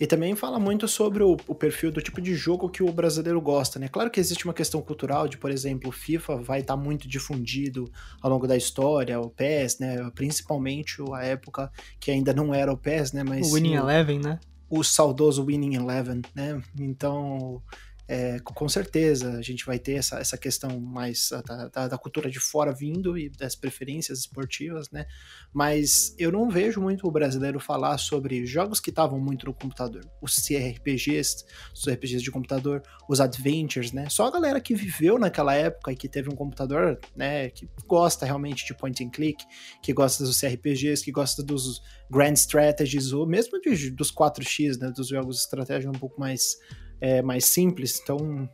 E também fala muito sobre o, o, perfil do tipo de jogo que o brasileiro gosta, né? Claro que existe uma questão cultural de, por exemplo, o FIFA vai estar tá muito difundido ao longo da história, o PES, né? Principalmente a época que ainda não era o PES, né? Mas o Winning Eleven, né? O saudoso Winning Eleven, né? Então, é, com certeza a gente vai ter essa, essa questão mais da, da, da, cultura de fora vindo e das preferências esportivas, né? Mas eu não vejo muito o brasileiro falar sobre jogos que estavam muito no computador, os CRPGs, os RPGs de computador, os adventures, né? Só a galera que viveu naquela época e que teve um computador, né, que gosta realmente de point and click, que gosta dos CRPGs, que gosta dos grand strategies, ou mesmo de, dos 4X, né, dos jogos de estratégia um pouco mais é, mais simples. Então,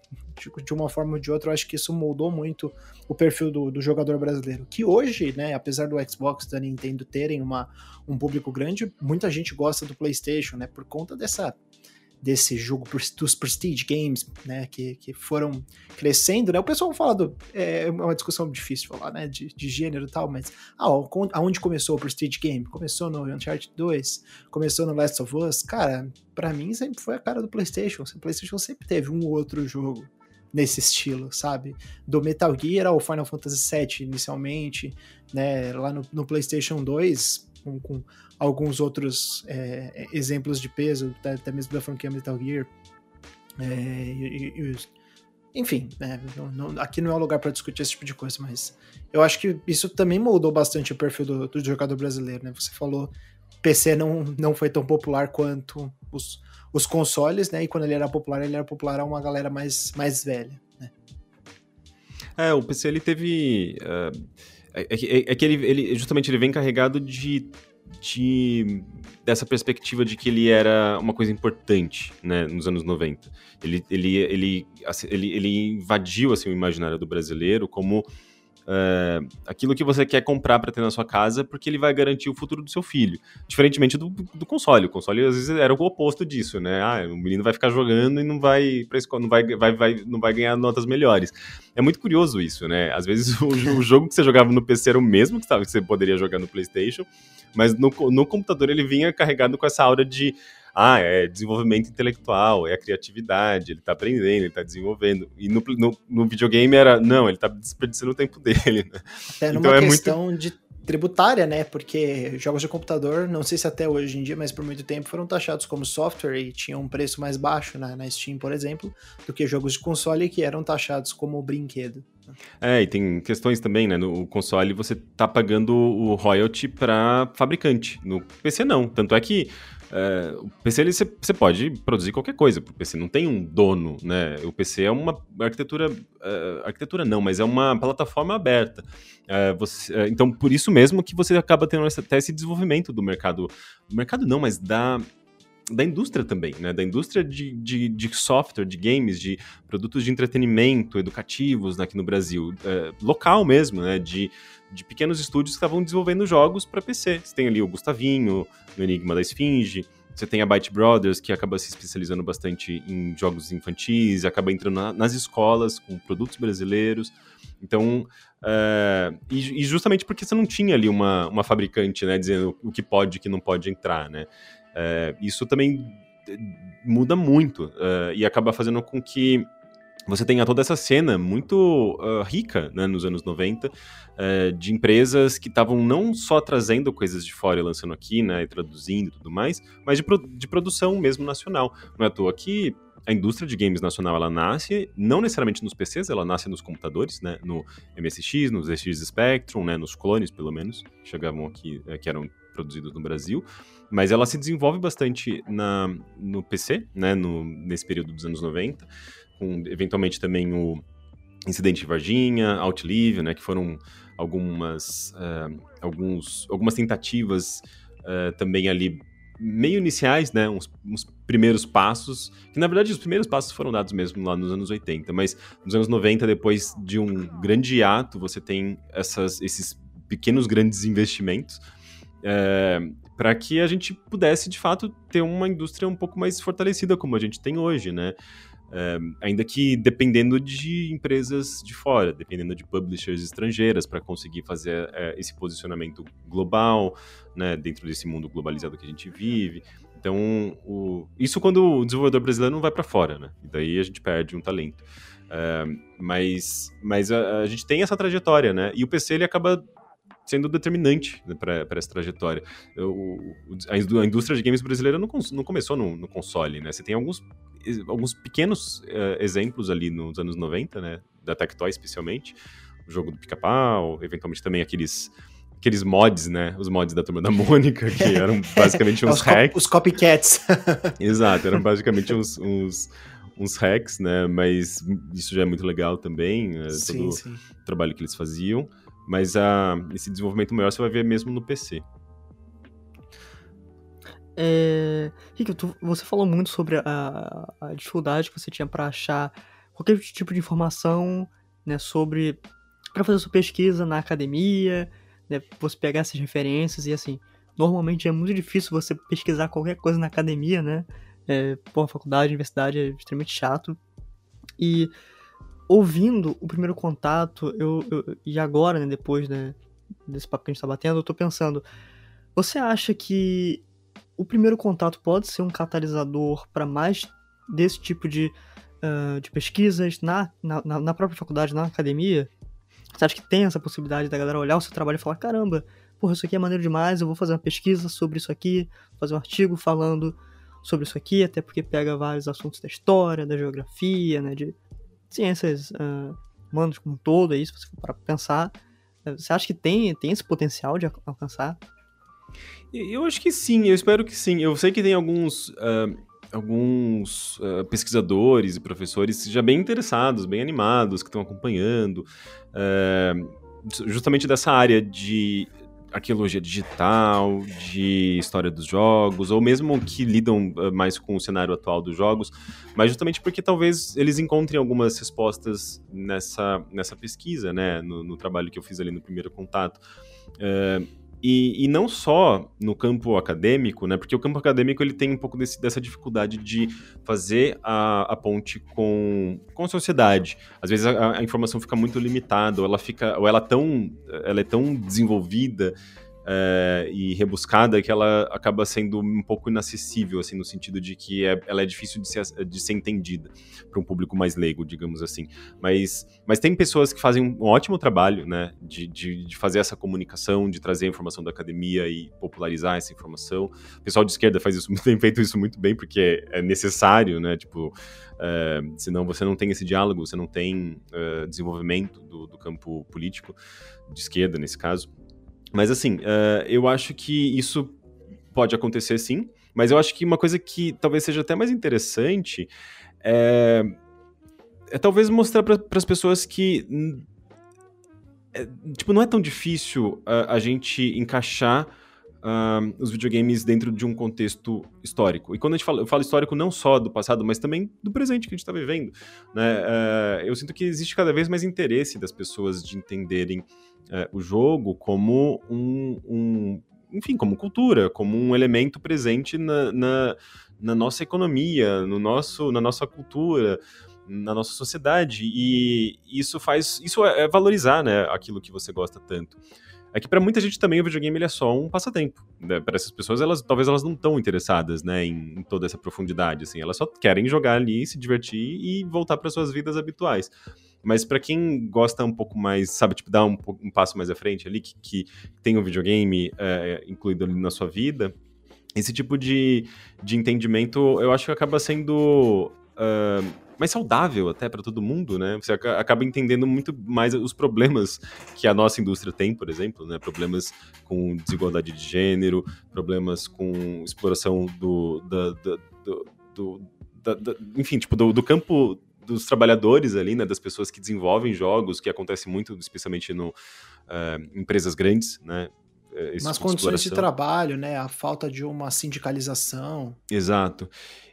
de, uma forma ou de outra, eu acho que isso moldou muito o perfil do, do, jogador brasileiro. Que hoje, né, apesar do Xbox da Nintendo terem uma, um público grande, muita gente gosta do PlayStation, né, por conta dessa desse jogo dos Prestige Games, né, que, que foram crescendo, né, o pessoal fala do, é, é uma discussão difícil falar, né, de, de gênero e tal, mas ah, aonde começou o Prestige Game? Começou no Uncharted 2, começou no Last of Us, cara, para mim sempre foi a cara do PlayStation, o PlayStation sempre teve um ou outro jogo nesse estilo, sabe? Do Metal Gear ao Final Fantasy VII inicialmente, né? Lá no, no PlayStation 2, com, com alguns outros é, exemplos de peso, até mesmo da franquia Metal Gear. É, e, e, enfim, é, não, não, aqui não é o lugar para discutir esse tipo de coisa, mas eu acho que isso também moldou bastante o perfil do, do jogador brasileiro, né? Você falou PC não, não foi tão popular quanto os, os consoles, né? E quando ele era popular, ele era popular a uma galera mais, mais velha, né? É, o PC ele teve. Uh, é, é, é, que ele, ele justamente ele vem carregado de de dessa perspectiva de que ele era uma coisa importante, né, nos anos 90. Ele, ele, ele, ele, ele invadiu, assim, o imaginário do brasileiro como é, aquilo que você quer comprar para ter na sua casa, porque ele vai garantir o futuro do seu filho. Diferentemente do, do console. O console às vezes era o oposto disso, né? Ah, o menino vai ficar jogando e não vai para escola, não vai, vai, vai, não vai ganhar notas melhores. É muito curioso isso, né? Às vezes o, o jogo que você jogava no PC era o mesmo que, você poderia jogar no PlayStation, mas no, no computador ele vinha carregado com essa aura de ah, é desenvolvimento intelectual, é a criatividade, ele tá aprendendo, ele tá desenvolvendo. E no, no, no videogame era, não, ele tá desperdiçando o tempo dele, né? Até numa então, é questão muito... de tributária, né? Porque jogos de computador, não sei se até hoje em dia, mas por muito tempo foram taxados como software e tinham um preço mais baixo na, na Steam, por exemplo, do que jogos de console que eram taxados como brinquedo. É, e tem questões também, né? No console você tá pagando o royalty para fabricante. No PC não. Tanto é que é, o PC ele, você pode produzir qualquer coisa o PC, não tem um dono, né? O PC é uma arquitetura, é, arquitetura não, mas é uma plataforma aberta. É, você, então, por isso mesmo que você acaba tendo até esse desenvolvimento do mercado, do mercado não, mas da da indústria também, né? Da indústria de, de, de, software, de games, de produtos de entretenimento educativos aqui no Brasil, é, local mesmo, né? De, de pequenos estúdios que estavam desenvolvendo jogos para PC. Você tem ali o Gustavinho, o Enigma da Esfinge, você tem a Byte Brothers, que acaba se especializando bastante em jogos infantis, acaba entrando na, nas escolas com produtos brasileiros. Então, é, e, e, justamente porque você não tinha ali uma, uma fabricante, né, dizendo o que pode e o que não pode entrar, né. É, isso também muda muito uh, e acaba fazendo com que você tenha toda essa cena muito uh, rica né, nos anos 90 uh, de empresas que estavam não só trazendo coisas de fora e lançando aqui, né, e traduzindo e tudo mais, mas de, pro de produção mesmo nacional. Não é à toa que a indústria de games nacional ela nasce não necessariamente nos PCs, ela nasce nos computadores, né, no MSX, nos ZX Spectrum, né, nos clones pelo menos, chegavam aqui, é, que eram produzidos no Brasil, mas ela se desenvolve bastante na, no PC, né, no, nesse período dos anos 90 com eventualmente também o Incidente de Varginha, Outlive, né, que foram algumas, uh, alguns, algumas tentativas uh, também ali meio iniciais, né, uns, uns, primeiros passos, que na verdade os primeiros passos foram dados mesmo lá nos anos 80, mas nos anos 90, depois de um grande ato, você tem essas, esses pequenos grandes investimentos é, para que a gente pudesse de fato ter uma indústria um pouco mais fortalecida como a gente tem hoje, né? É, ainda que dependendo de empresas de fora, dependendo de publishers estrangeiras para conseguir fazer é, esse posicionamento global, né, dentro desse mundo globalizado que a gente vive. Então, o, isso quando o desenvolvedor brasileiro não vai para fora, né? E daí a gente perde um talento. É, mas mas a, a, gente tem essa trajetória, né? E o PC ele acaba sendo determinante né, para essa trajetória. O, a, indústria de games brasileira não, não começou no, no, console, né? Você tem alguns, alguns pequenos uh, exemplos ali nos anos 90, né? Da Tectoy especialmente. O jogo do Pica-Pau, eventualmente também aqueles aqueles mods, né? Os mods da Turma da Mônica, que eram basicamente uns os hacks. os copycats. Exato, eram basicamente uns, uns, uns, hacks, né? Mas isso já é muito legal também, é, sim, todo sim. o trabalho que eles faziam. Mas a, esse desenvolvimento maior você vai ver mesmo no PC. É... Rick, tu, você falou muito sobre a, a dificuldade que você tinha para achar qualquer tipo de informação né, sobre. para fazer sua pesquisa na academia, né, você pegar essas referências e assim. Normalmente é muito difícil você pesquisar qualquer coisa na academia, né? É, pô, faculdade, universidade é extremamente chato. E ouvindo o primeiro contato, eu, eu e agora, né, depois né, desse papo que a gente tá batendo, eu tô pensando, você acha que o primeiro contato pode ser um catalisador para mais desse tipo de, uh, de pesquisas na, na, na, própria faculdade, na academia? Você acha que tem essa possibilidade da galera olhar o seu trabalho e falar, caramba, porra, isso aqui é maneiro demais, eu vou fazer uma pesquisa sobre isso aqui, fazer um artigo falando sobre isso aqui, até porque pega vários assuntos da história, da geografia, né, de ciências uh, humanas como um todo, aí, se você for para pensar. Você acha que tem, tem esse potencial de alcançar? Eu acho que sim, eu espero que sim. Eu sei que tem alguns, uh, alguns uh, pesquisadores e professores já bem interessados, bem animados, que estão acompanhando, uh, justamente dessa área de arqueologia digital, de história dos jogos, ou mesmo que lidam mais com o cenário atual dos jogos, mas justamente porque talvez eles encontrem algumas respostas nessa, nessa pesquisa, né, no, no trabalho que eu fiz ali no primeiro contato. Uh, e, e, não só no campo acadêmico, né? Porque o campo acadêmico ele tem um pouco desse, dessa dificuldade de fazer a, a, ponte com, com a sociedade. Às vezes a, a, informação fica muito limitada, ou ela fica, ou ela, tão, ela é tão desenvolvida é, e rebuscada que ela acaba sendo um pouco inacessível, assim, no sentido de que é, ela é difícil de ser, de ser entendida para um público mais leigo, digamos assim. Mas, mas tem pessoas que fazem um ótimo trabalho, né, de, de, de fazer essa comunicação, de trazer a informação da academia e popularizar essa informação. O pessoal de esquerda faz isso, tem feito isso muito bem, porque é necessário, né, tipo, é, senão você não tem esse diálogo, você não tem é, desenvolvimento do, do campo político, de esquerda nesse caso. Mas assim, uh, eu acho que isso pode acontecer sim, mas eu acho que uma coisa que talvez seja até mais interessante é, é talvez mostrar para as pessoas que é, tipo, não é tão difícil uh, a gente encaixar uh, os videogames dentro de um contexto histórico. E quando a gente fala, eu falo histórico não só do passado, mas também do presente que a gente está vivendo. Né? Uh, eu sinto que existe cada vez mais interesse das pessoas de entenderem é, o jogo como um, um, enfim, como cultura, como um elemento presente na, na, na, nossa economia, no nosso, na nossa cultura, na nossa sociedade. E isso faz, isso é, é valorizar, né, aquilo que você gosta tanto. É que para muita gente também o videogame ele é só um passatempo. Né? Para essas pessoas, elas talvez elas não estão interessadas, né, em, em, toda essa profundidade, assim. Elas só querem jogar ali, se divertir e voltar para suas vidas habituais. Mas para quem gosta um pouco mais, sabe, tipo, dar um, um passo mais à frente ali, que, que tem um videogame é, incluído ali na sua vida, esse tipo de, de entendimento eu acho que acaba sendo uh, mais saudável até para todo mundo, né? Você acaba entendendo muito mais os problemas que a nossa indústria tem, por exemplo, né? Problemas com desigualdade de gênero, problemas com exploração do, da, da, do, do da, da, enfim, tipo, do, do campo dos trabalhadores ali, né, das pessoas que desenvolvem jogos, que acontece muito, especialmente no uh, empresas grandes, né, eh, Nas tipo condições de, de trabalho, né, a falta de uma sindicalização. Exato.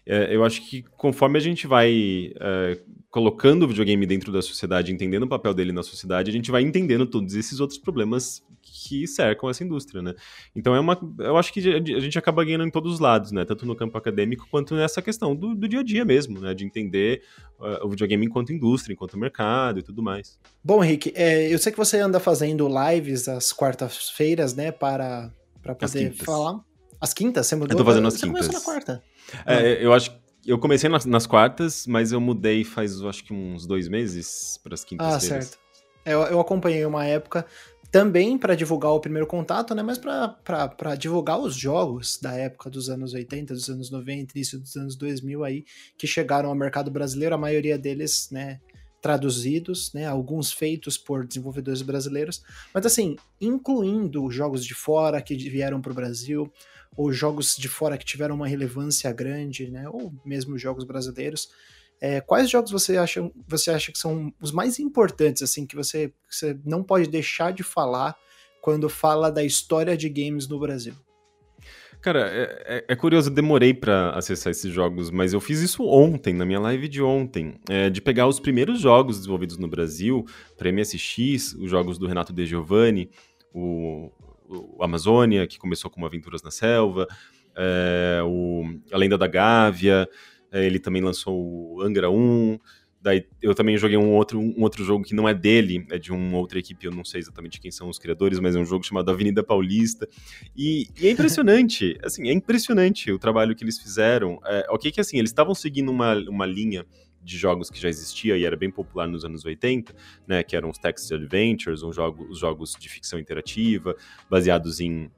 É, eu acho que conforme a gente vai é, colocando o videogame dentro da sociedade, entendendo o papel dele na sociedade, a gente vai entendendo todos esses outros problemas que cercam essa indústria, né? Então é uma, eu acho que a gente acaba ganhando em todos os lados, né? Tanto no campo acadêmico quanto nessa questão do, do dia a dia mesmo, né? De entender uh, o videogame enquanto indústria, enquanto mercado e tudo mais. Bom, Henrique, é, eu sei que você anda fazendo lives às quartas-feiras, né? Para para poder falar. As quintas? Você mudou? Eu tô fazendo as você quintas. Começou na quarta. É, eu acho eu comecei nas, nas, quartas, mas eu mudei faz, acho que uns dois meses para as quintas. Ah, certo. Eu, eu acompanhei uma época também para divulgar o primeiro contato, né? Mas para divulgar os jogos da época dos anos 80, dos anos 90, início dos anos 2000 aí, que chegaram ao mercado brasileiro, a maioria deles, né? traduzidos, né, alguns feitos por desenvolvedores brasileiros, mas assim, incluindo jogos de fora que vieram para o Brasil, ou jogos de fora que tiveram uma relevância grande, né, ou mesmo jogos brasileiros. É, quais jogos você acha, você acha que são os mais importantes, assim, que você, que você não pode deixar de falar quando fala da história de games no Brasil? Cara, é, é, é curioso, eu demorei para acessar esses jogos, mas eu fiz isso ontem, na minha live de ontem, é, de pegar os primeiros jogos desenvolvidos no Brasil, para MSX, os jogos do Renato De Giovanni, o, o Amazônia, que começou como Aventuras na Selva, é, o A Lenda da Gávea, é, ele também lançou o Angra 1. Daí eu também joguei um outro, um outro jogo que não é dele, é de uma outra equipe, eu não sei exatamente quem são os criadores, mas é um jogo chamado Avenida Paulista. E, e é impressionante, assim, é impressionante o trabalho que eles fizeram. É, ok que assim, eles estavam seguindo uma, uma linha de jogos que já existia e era bem popular nos anos 80, né, que eram os text adventures, um jogo, os jogos de ficção interativa, baseados em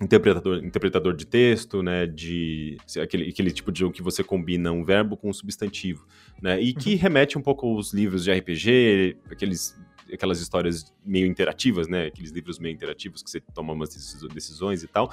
interpretador, interpretador de texto, né, de aquele, aquele tipo de jogo que você combina um verbo com um substantivo, né, e que uhum. remete um pouco aos livros de RPG, aqueles aquelas histórias meio interativas, né, aqueles livros meio interativos que você toma umas decisões e tal,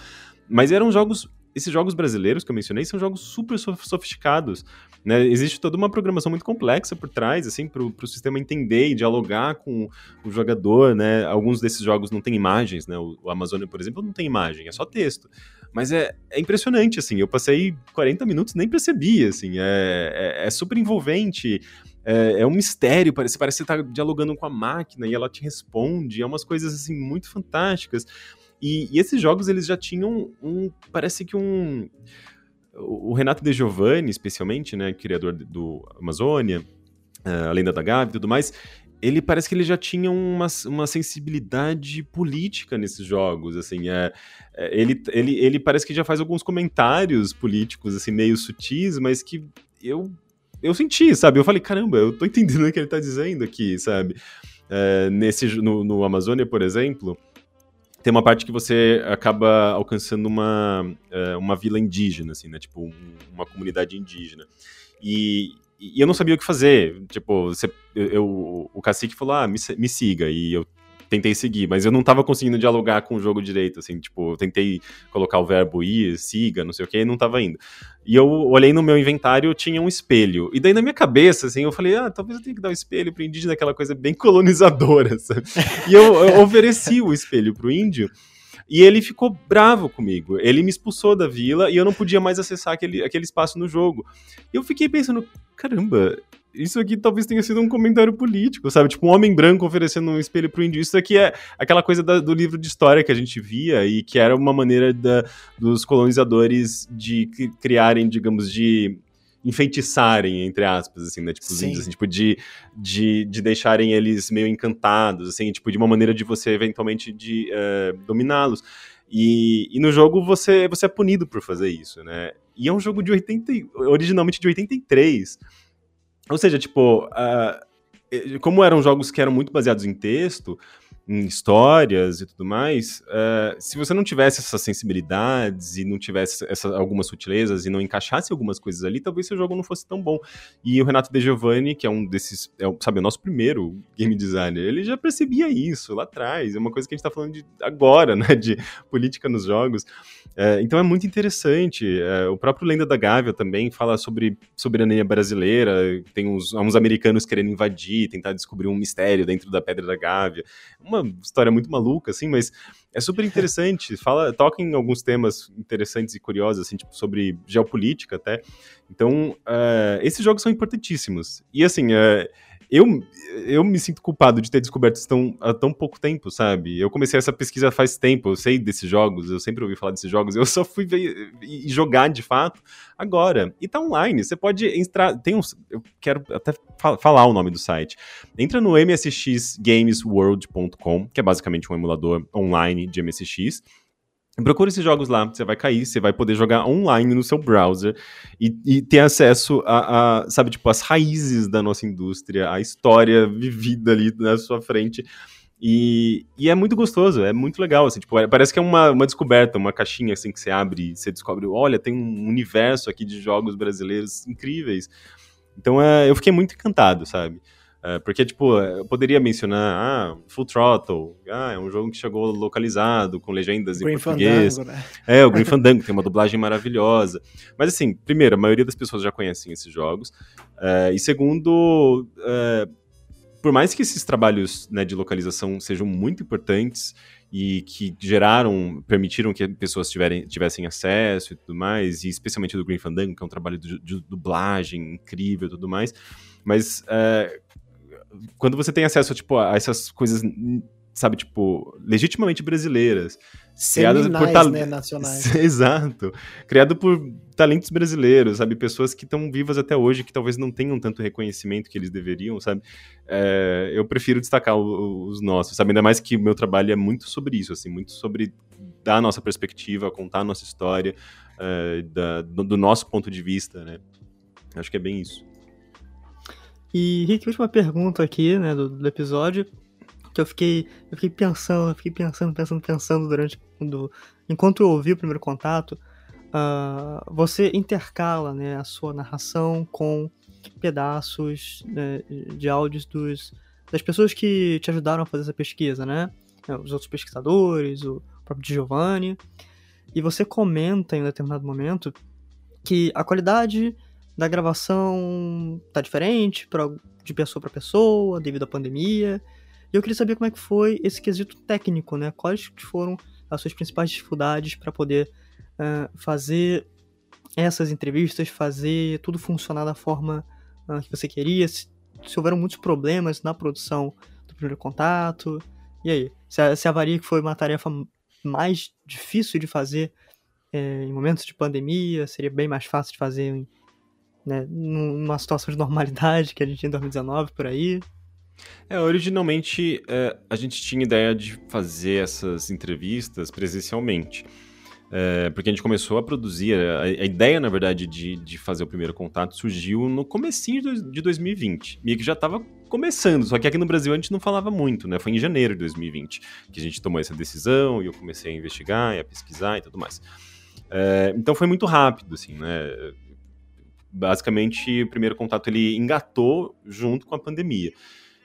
mas eram jogos esses jogos brasileiros que eu mencionei são jogos super sofisticados. Né? Existe toda uma programação muito complexa por trás, assim, para o sistema entender e dialogar com o jogador, né? Alguns desses jogos não têm imagens, né? O, o Amazônia, por exemplo, não tem imagem, é só texto. Mas é, é impressionante, assim, eu passei 40 minutos nem percebi, assim, é, é, é super envolvente, é, é, um mistério, parece, parece que você tá dialogando com a máquina e ela te responde, é umas coisas, assim, muito fantásticas. E, e, esses jogos eles já tinham um. Parece que um. O Renato De Giovanni, especialmente, né, criador do Amazônia, uh, a Lenda da Gávea e tudo mais, ele parece que ele já tinha uma, uma sensibilidade política nesses jogos, assim, é, é, ele, ele, ele parece que já faz alguns comentários políticos, assim, meio sutis, mas que eu, eu senti, sabe, eu falei, caramba, eu tô entendendo o que ele tá dizendo aqui, sabe, é, nesse, no, no Amazônia, por exemplo, tem uma parte que você acaba alcançando uma, é, uma vila indígena, assim, né? Tipo, um, uma comunidade indígena. E, e, eu não sabia o que fazer. Tipo, você, eu, o cacique falou, ah, me, me siga. E eu tentei seguir, mas eu não tava conseguindo dialogar com o jogo direito, assim, tipo, eu tentei colocar o verbo ir, siga, não sei o que, e não tava indo. E eu olhei no meu inventário, tinha um espelho. E daí na minha cabeça, assim, eu falei, ah, talvez eu tenha que dar o um espelho pro indígena, aquela coisa bem colonizadora, sabe? E eu, eu ofereci o espelho pro índio, e ele ficou bravo comigo. Ele me expulsou da vila e eu não podia mais acessar aquele, aquele espaço no jogo. E eu fiquei pensando, caramba, isso aqui talvez tenha sido um comentário político, sabe? Tipo, um homem branco oferecendo um espelho pro índio. Isso aqui é aquela coisa da, do livro de história que a gente via e que era uma maneira da, dos colonizadores de criarem, digamos, de enfeitiçarem, entre aspas, assim, né? Tipo, os índios, assim, tipo, de, de, de deixarem eles meio encantados, assim, tipo, de uma maneira de você, eventualmente, de uh, dominá-los. E, e no jogo você, você é punido por fazer isso, né? E é um jogo de 80, originalmente de 83, ou seja, tipo, uh, como eram jogos que eram muito baseados em texto, em histórias e tudo mais, uh, se você não tivesse essas sensibilidades e não tivesse essa, algumas sutilezas e não encaixasse algumas coisas ali, talvez seu jogo não fosse tão bom. E o Renato De Giovanni, que é um desses, é, sabe, o nosso primeiro game designer, ele já percebia isso lá atrás, é uma coisa que a gente tá falando de agora, né, de política nos jogos. Uh, então é muito interessante. Uh, o próprio Lenda da Gávea também fala sobre soberania brasileira, tem uns, uns americanos querendo invadir, tentar descobrir um mistério dentro da Pedra da Gávea. Uma uma história muito maluca, assim, mas é super interessante. Fala, toca em alguns temas interessantes e curiosos, assim, tipo, sobre geopolítica até. Então, uh, esses jogos são importantíssimos. E, assim, uh, eu, eu me sinto culpado de ter descoberto isso tão, há tão pouco tempo, sabe? Eu comecei essa pesquisa faz tempo, eu sei desses jogos, eu sempre ouvi falar desses jogos, eu só fui ver e jogar de fato agora. E tá online, você pode entrar, tem uns, eu quero até falar o nome do site. Entra no msxgamesworld.com, que é basicamente um emulador online de MSX, Procure esses jogos lá, você vai cair, você vai poder jogar online no seu browser e, e ter acesso a, a, sabe, tipo, as raízes da nossa indústria, a história vivida ali na sua frente. E, e é muito gostoso, é muito legal, assim, tipo, parece que é uma, uma descoberta, uma caixinha, assim, que você abre e você descobre, olha, tem um universo aqui de jogos brasileiros incríveis. Então, é, eu fiquei muito encantado, sabe? É, porque, tipo, eu poderia mencionar, ah, Full Throttle, ah, é um jogo que chegou localizado, com legendas Green em português. Fandango, né? É, o Green Fandango, tem uma dublagem maravilhosa. Mas, assim, primeiro, a maioria das pessoas já conhecem esses jogos. É, e segundo, é, por mais que esses trabalhos né, de localização sejam muito importantes e que geraram, permitiram que pessoas tiverem, tivessem acesso e tudo mais, e especialmente do Green Fandango, que é um trabalho de, de dublagem incrível e tudo mais, mas é, quando você tem acesso tipo, a essas coisas, sabe, tipo, legitimamente brasileiras. Criadas por tal... né, nacionais. Exato. Criado por talentos brasileiros, sabe? Pessoas que estão vivas até hoje, que talvez não tenham tanto reconhecimento que eles deveriam, sabe? É, eu prefiro destacar o, os nossos, sabe? Ainda mais que o meu trabalho é muito sobre isso, assim, muito sobre dar a nossa perspectiva, contar a nossa história, é, da, do, do nosso ponto de vista, né? Acho que é bem isso. E, Rick, última pergunta aqui, né, do, do episódio, que eu fiquei, eu fiquei pensando, eu fiquei pensando, pensando, pensando durante, do, enquanto eu ouvi o primeiro contato, uh, você intercala, né, a sua narração com pedaços né, de áudios dos, das pessoas que te ajudaram a fazer essa pesquisa, né, os outros pesquisadores, o próprio Giovanni, e você comenta em um determinado momento que a qualidade da gravação tá diferente pra, de pessoa para pessoa, devido à pandemia. E eu queria saber como é que foi esse quesito técnico, né? Quais foram as suas principais dificuldades para poder uh, fazer essas entrevistas, fazer tudo funcionar da forma uh, que você queria, se, se, houveram muitos problemas na produção do primeiro contato. E aí? Se, avaria que foi uma tarefa mais difícil de fazer é, em momentos de pandemia, seria bem mais fácil de fazer em né, numa situação de normalidade que a gente tinha em 2019 por aí. É, originalmente é, a gente tinha ideia de fazer essas entrevistas presencialmente. É, porque a gente começou a produzir, a, a ideia, na verdade, de, de, fazer o primeiro contato surgiu no comecinho de, de 2020. Meio que já estava começando, só que aqui no Brasil a gente não falava muito, né? Foi em janeiro de 2020 que a gente tomou essa decisão e eu comecei a investigar e a pesquisar e tudo mais. É, então foi muito rápido, assim, né? Basicamente o primeiro contato ele engatou junto com a pandemia.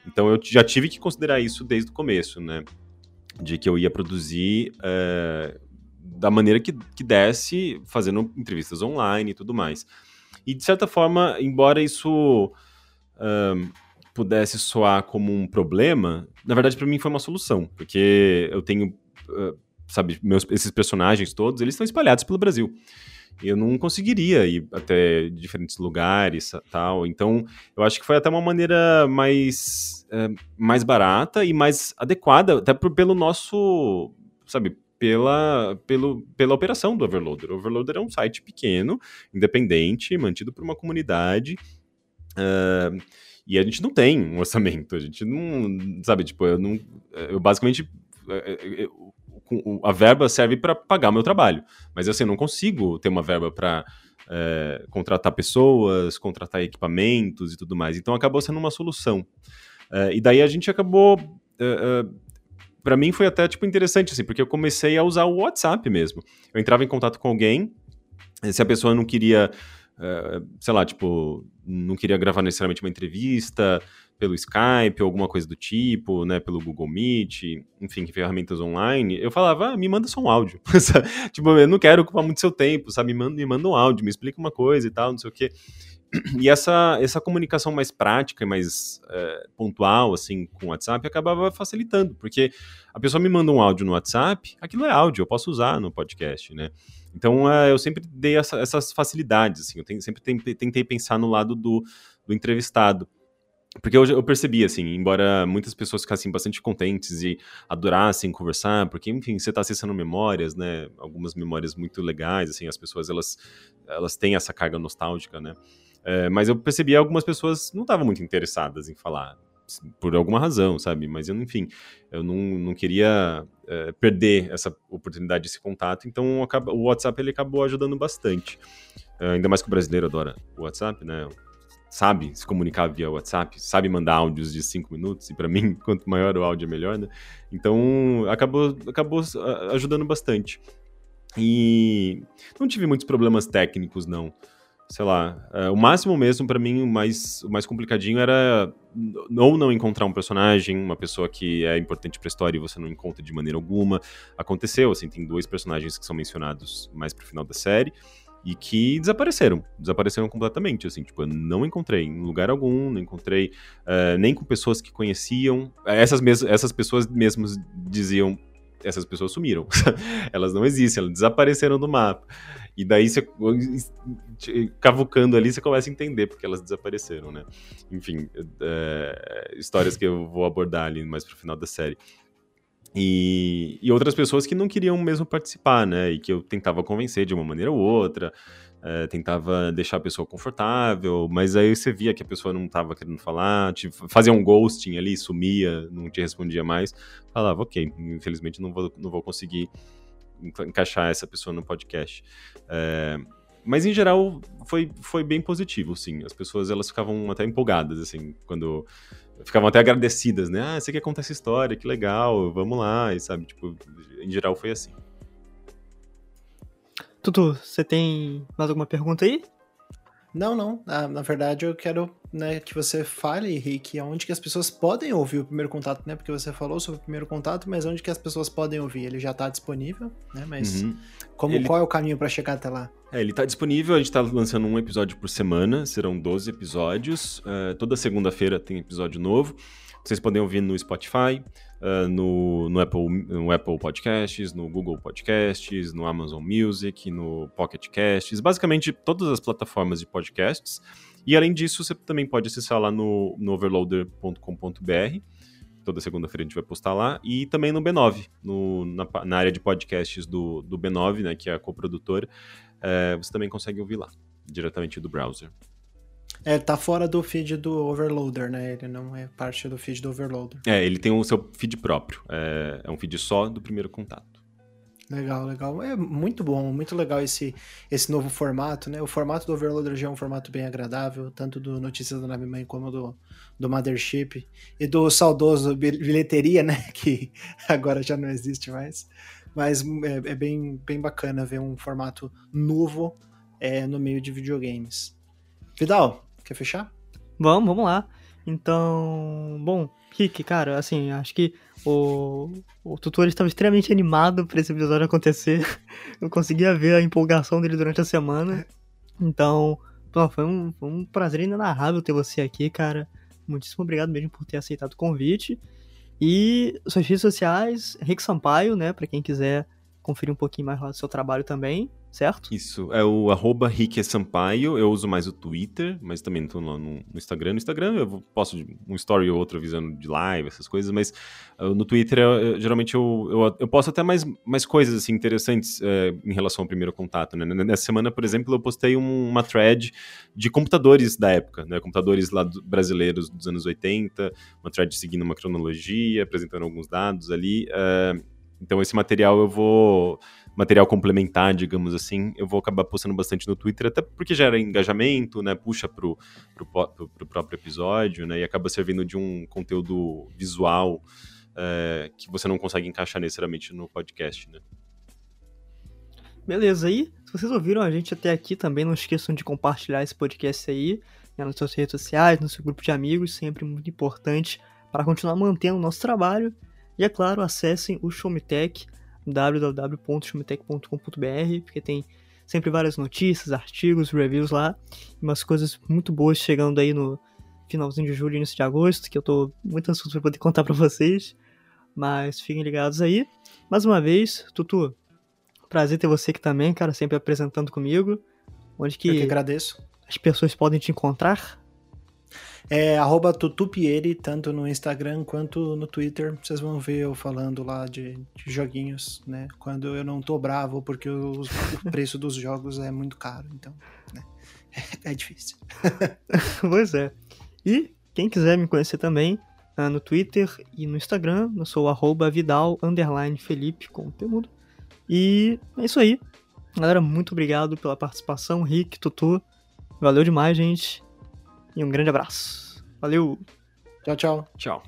Então eu já tive que considerar isso desde o começo, né? De que eu ia produzir é, da maneira que, que desse, fazendo entrevistas online e tudo mais. E de certa forma, embora isso pudesse soar como um problema, na verdade para mim foi uma solução, porque eu tenho, sabe, meus, esses personagens todos, eles estão espalhados pelo Brasil eu não conseguiria ir até diferentes lugares tal. Então, eu acho que foi até uma maneira mais, é, mais barata e mais adequada, até por, pelo nosso, sabe, pela, pelo, pela operação do Overloader. O Overloader é um site pequeno, independente, mantido por uma comunidade. Uh, e a gente não tem um orçamento, a gente não, sabe, tipo, eu não, eu basicamente, a verba serve para pagar meu trabalho. Mas assim, eu não consigo ter uma verba para é, contratar pessoas, contratar equipamentos e tudo mais. Então acabou sendo uma solução. É, e daí a gente acabou. É, é para mim foi até tipo interessante assim, porque eu comecei a usar o WhatsApp mesmo. Eu entrava em contato com alguém, se a pessoa não queria, é, sei lá, tipo, não queria gravar necessariamente uma entrevista, pelo Skype ou alguma coisa do tipo, né, pelo Google Meet, enfim, ferramentas online, eu falava, ah, me manda só um áudio. tipo, eu não quero ocupar muito seu tempo, sabe? Me manda, me manda um áudio, me explica uma coisa e tal, não sei o quê. E essa, essa comunicação mais prática e mais é, pontual, assim, com o WhatsApp, acabava facilitando, porque a pessoa me manda um áudio no WhatsApp, aquilo é áudio, eu posso usar no podcast, né? Então, é, eu sempre dei essa, essas facilidades, assim, eu tenho, sempre tentei, tentei pensar no lado do, do entrevistado. Porque eu, eu percebi, assim, embora muitas pessoas ficassem bastante contentes e adorassem conversar, porque, enfim, você está acessando memórias, né? Algumas memórias muito legais, assim, as pessoas, elas, elas têm essa carga nostálgica, né? É, mas eu percebi algumas pessoas não estavam muito interessadas em falar, por alguma razão, sabe? Mas, eu, enfim, eu não, não queria é, perder essa oportunidade, esse contato, então o WhatsApp, ele acabou ajudando bastante. É, ainda mais que o brasileiro adora o WhatsApp, né? Sabe se comunicar via WhatsApp, sabe mandar áudios de cinco minutos, e para mim, quanto maior o áudio, melhor, né? Então, acabou, acabou ajudando bastante. E não tive muitos problemas técnicos, não. Sei lá, uh, o máximo mesmo para mim, o mais, o mais complicadinho era ou não encontrar um personagem, uma pessoa que é importante pra história e você não encontra de maneira alguma. Aconteceu, assim, tem dois personagens que são mencionados mais pro final da série e que desapareceram, desapareceram completamente, assim, tipo, eu não encontrei em lugar algum, não encontrei uh, nem com pessoas que conheciam, essas, mes essas pessoas mesmas diziam, essas pessoas sumiram, elas não existem, elas desapareceram do mapa, e daí você, cavucando ali, você começa a entender porque elas desapareceram, né, enfim, uh, histórias que eu vou abordar ali mais pro final da série. E, e, outras pessoas que não queriam mesmo participar, né? E que eu tentava convencer de uma maneira ou outra, é, tentava deixar a pessoa confortável, mas aí você via que a pessoa não estava querendo falar, tipo, fazia um ghosting ali, sumia, não te respondia mais. Falava, ok, infelizmente não vou, não vou conseguir encaixar essa pessoa no podcast. É, mas em geral foi, foi bem positivo, sim. As pessoas elas ficavam até empolgadas, assim, quando ficavam até agradecidas, né? Ah, você quer contar essa história, que legal, vamos lá, e sabe, tipo, em geral foi assim. Tutu, você tem mais alguma pergunta aí? Não, não. Ah, na verdade, eu quero né, que você fale, Rick, onde que as pessoas podem ouvir o primeiro contato, né? Porque você falou sobre o primeiro contato, mas onde que as pessoas podem ouvir? Ele já está disponível, né? Mas uhum. como, ele... qual é o caminho para chegar até lá? É, ele está disponível, a gente está lançando um episódio por semana, serão 12 episódios. Uh, toda segunda-feira tem episódio novo. Vocês podem ouvir no Spotify, uh, no, no, Apple, no Apple Podcasts, no Google Podcasts, no Amazon Music, no Pocket Casts, basicamente todas as plataformas de podcasts. E além disso, você também pode acessar lá no, no overloader.com.br. Toda segunda-feira a gente vai postar lá. E também no B9, no, na, na, área de podcasts do, do B9, né, que é a coprodutora. É, você também consegue ouvir lá, diretamente do browser. É, tá fora do feed do Overloader, né? Ele não é parte do feed do Overloader. É, ele tem o seu feed próprio. É, é um feed só do primeiro contato. Legal, legal. É muito bom, muito legal esse, esse novo formato, né? O formato do Overloader já é um formato bem agradável, tanto do Notícias da Nave Mãe como do, do Mothership e do saudoso Bilheteria, né? Que agora já não existe mais. Mas é, é bem, bem bacana ver um formato novo é, no meio de videogames. Vidal, quer fechar? Vamos, vamos lá. Então, bom, Rick, cara, assim, acho que o, o tutor estava extremamente animado para esse episódio acontecer. Eu conseguia ver a empolgação dele durante a semana. Então, pô, foi, um, foi um prazer inenarrável ter você aqui, cara. Muitíssimo obrigado mesmo por ter aceitado o convite. E suas redes sociais, Rick Sampaio, né, para quem quiser conferir um pouquinho mais lá do seu trabalho também certo? Isso, é o arroba Rick Sampaio, eu uso mais o Twitter, mas também estou no, no, Instagram. No Instagram eu posto um story ou outro avisando de live, essas coisas, mas uh, no Twitter eu, geralmente eu, eu, eu, posto até mais, mais coisas assim, interessantes uh, em relação ao primeiro contato. Né? Nessa semana, por exemplo, eu postei um, uma thread de computadores da época, né? computadores lá do, brasileiros dos anos 80, uma thread seguindo uma cronologia, apresentando alguns dados ali. Uh, então esse material eu vou material complementar, digamos assim, eu vou acabar postando bastante no Twitter, até porque gera engajamento, né? Puxa pro, pro, pro, pro próprio episódio, né? E acaba servindo de um conteúdo visual é, que você não consegue encaixar necessariamente no podcast, né? Beleza, aí, se vocês ouviram a gente até aqui também, não esqueçam de compartilhar esse podcast aí né, nas suas redes sociais, no seu grupo de amigos, sempre muito importante para continuar mantendo o nosso trabalho. E é claro, acessem o Showmetech, www.chumitec.com.br, porque tem sempre várias notícias, artigos, reviews lá, umas coisas muito boas chegando aí no finalzinho de julho, início de agosto, que eu tô muito ansioso para poder contar para vocês. Mas fiquem ligados aí. Mais uma vez, Tutu, prazer ter você aqui também, cara, sempre apresentando comigo. Onde que, eu que agradeço. As pessoas podem te encontrar? É arroba tutupieri, tanto no Instagram quanto no Twitter. Vocês vão ver eu falando lá de, de joguinhos, né? Quando eu não tô bravo, porque o preço dos jogos é muito caro, então, né? É, é difícil. pois é. E quem quiser me conhecer também, uh, no Twitter e no Instagram, eu sou arroba Vidal Felipe com temudo. E é isso aí. Galera, muito obrigado pela participação, Rick, Tutu. Valeu demais, gente. E um grande abraço. Valeu! Tchau, tchau. Tchau.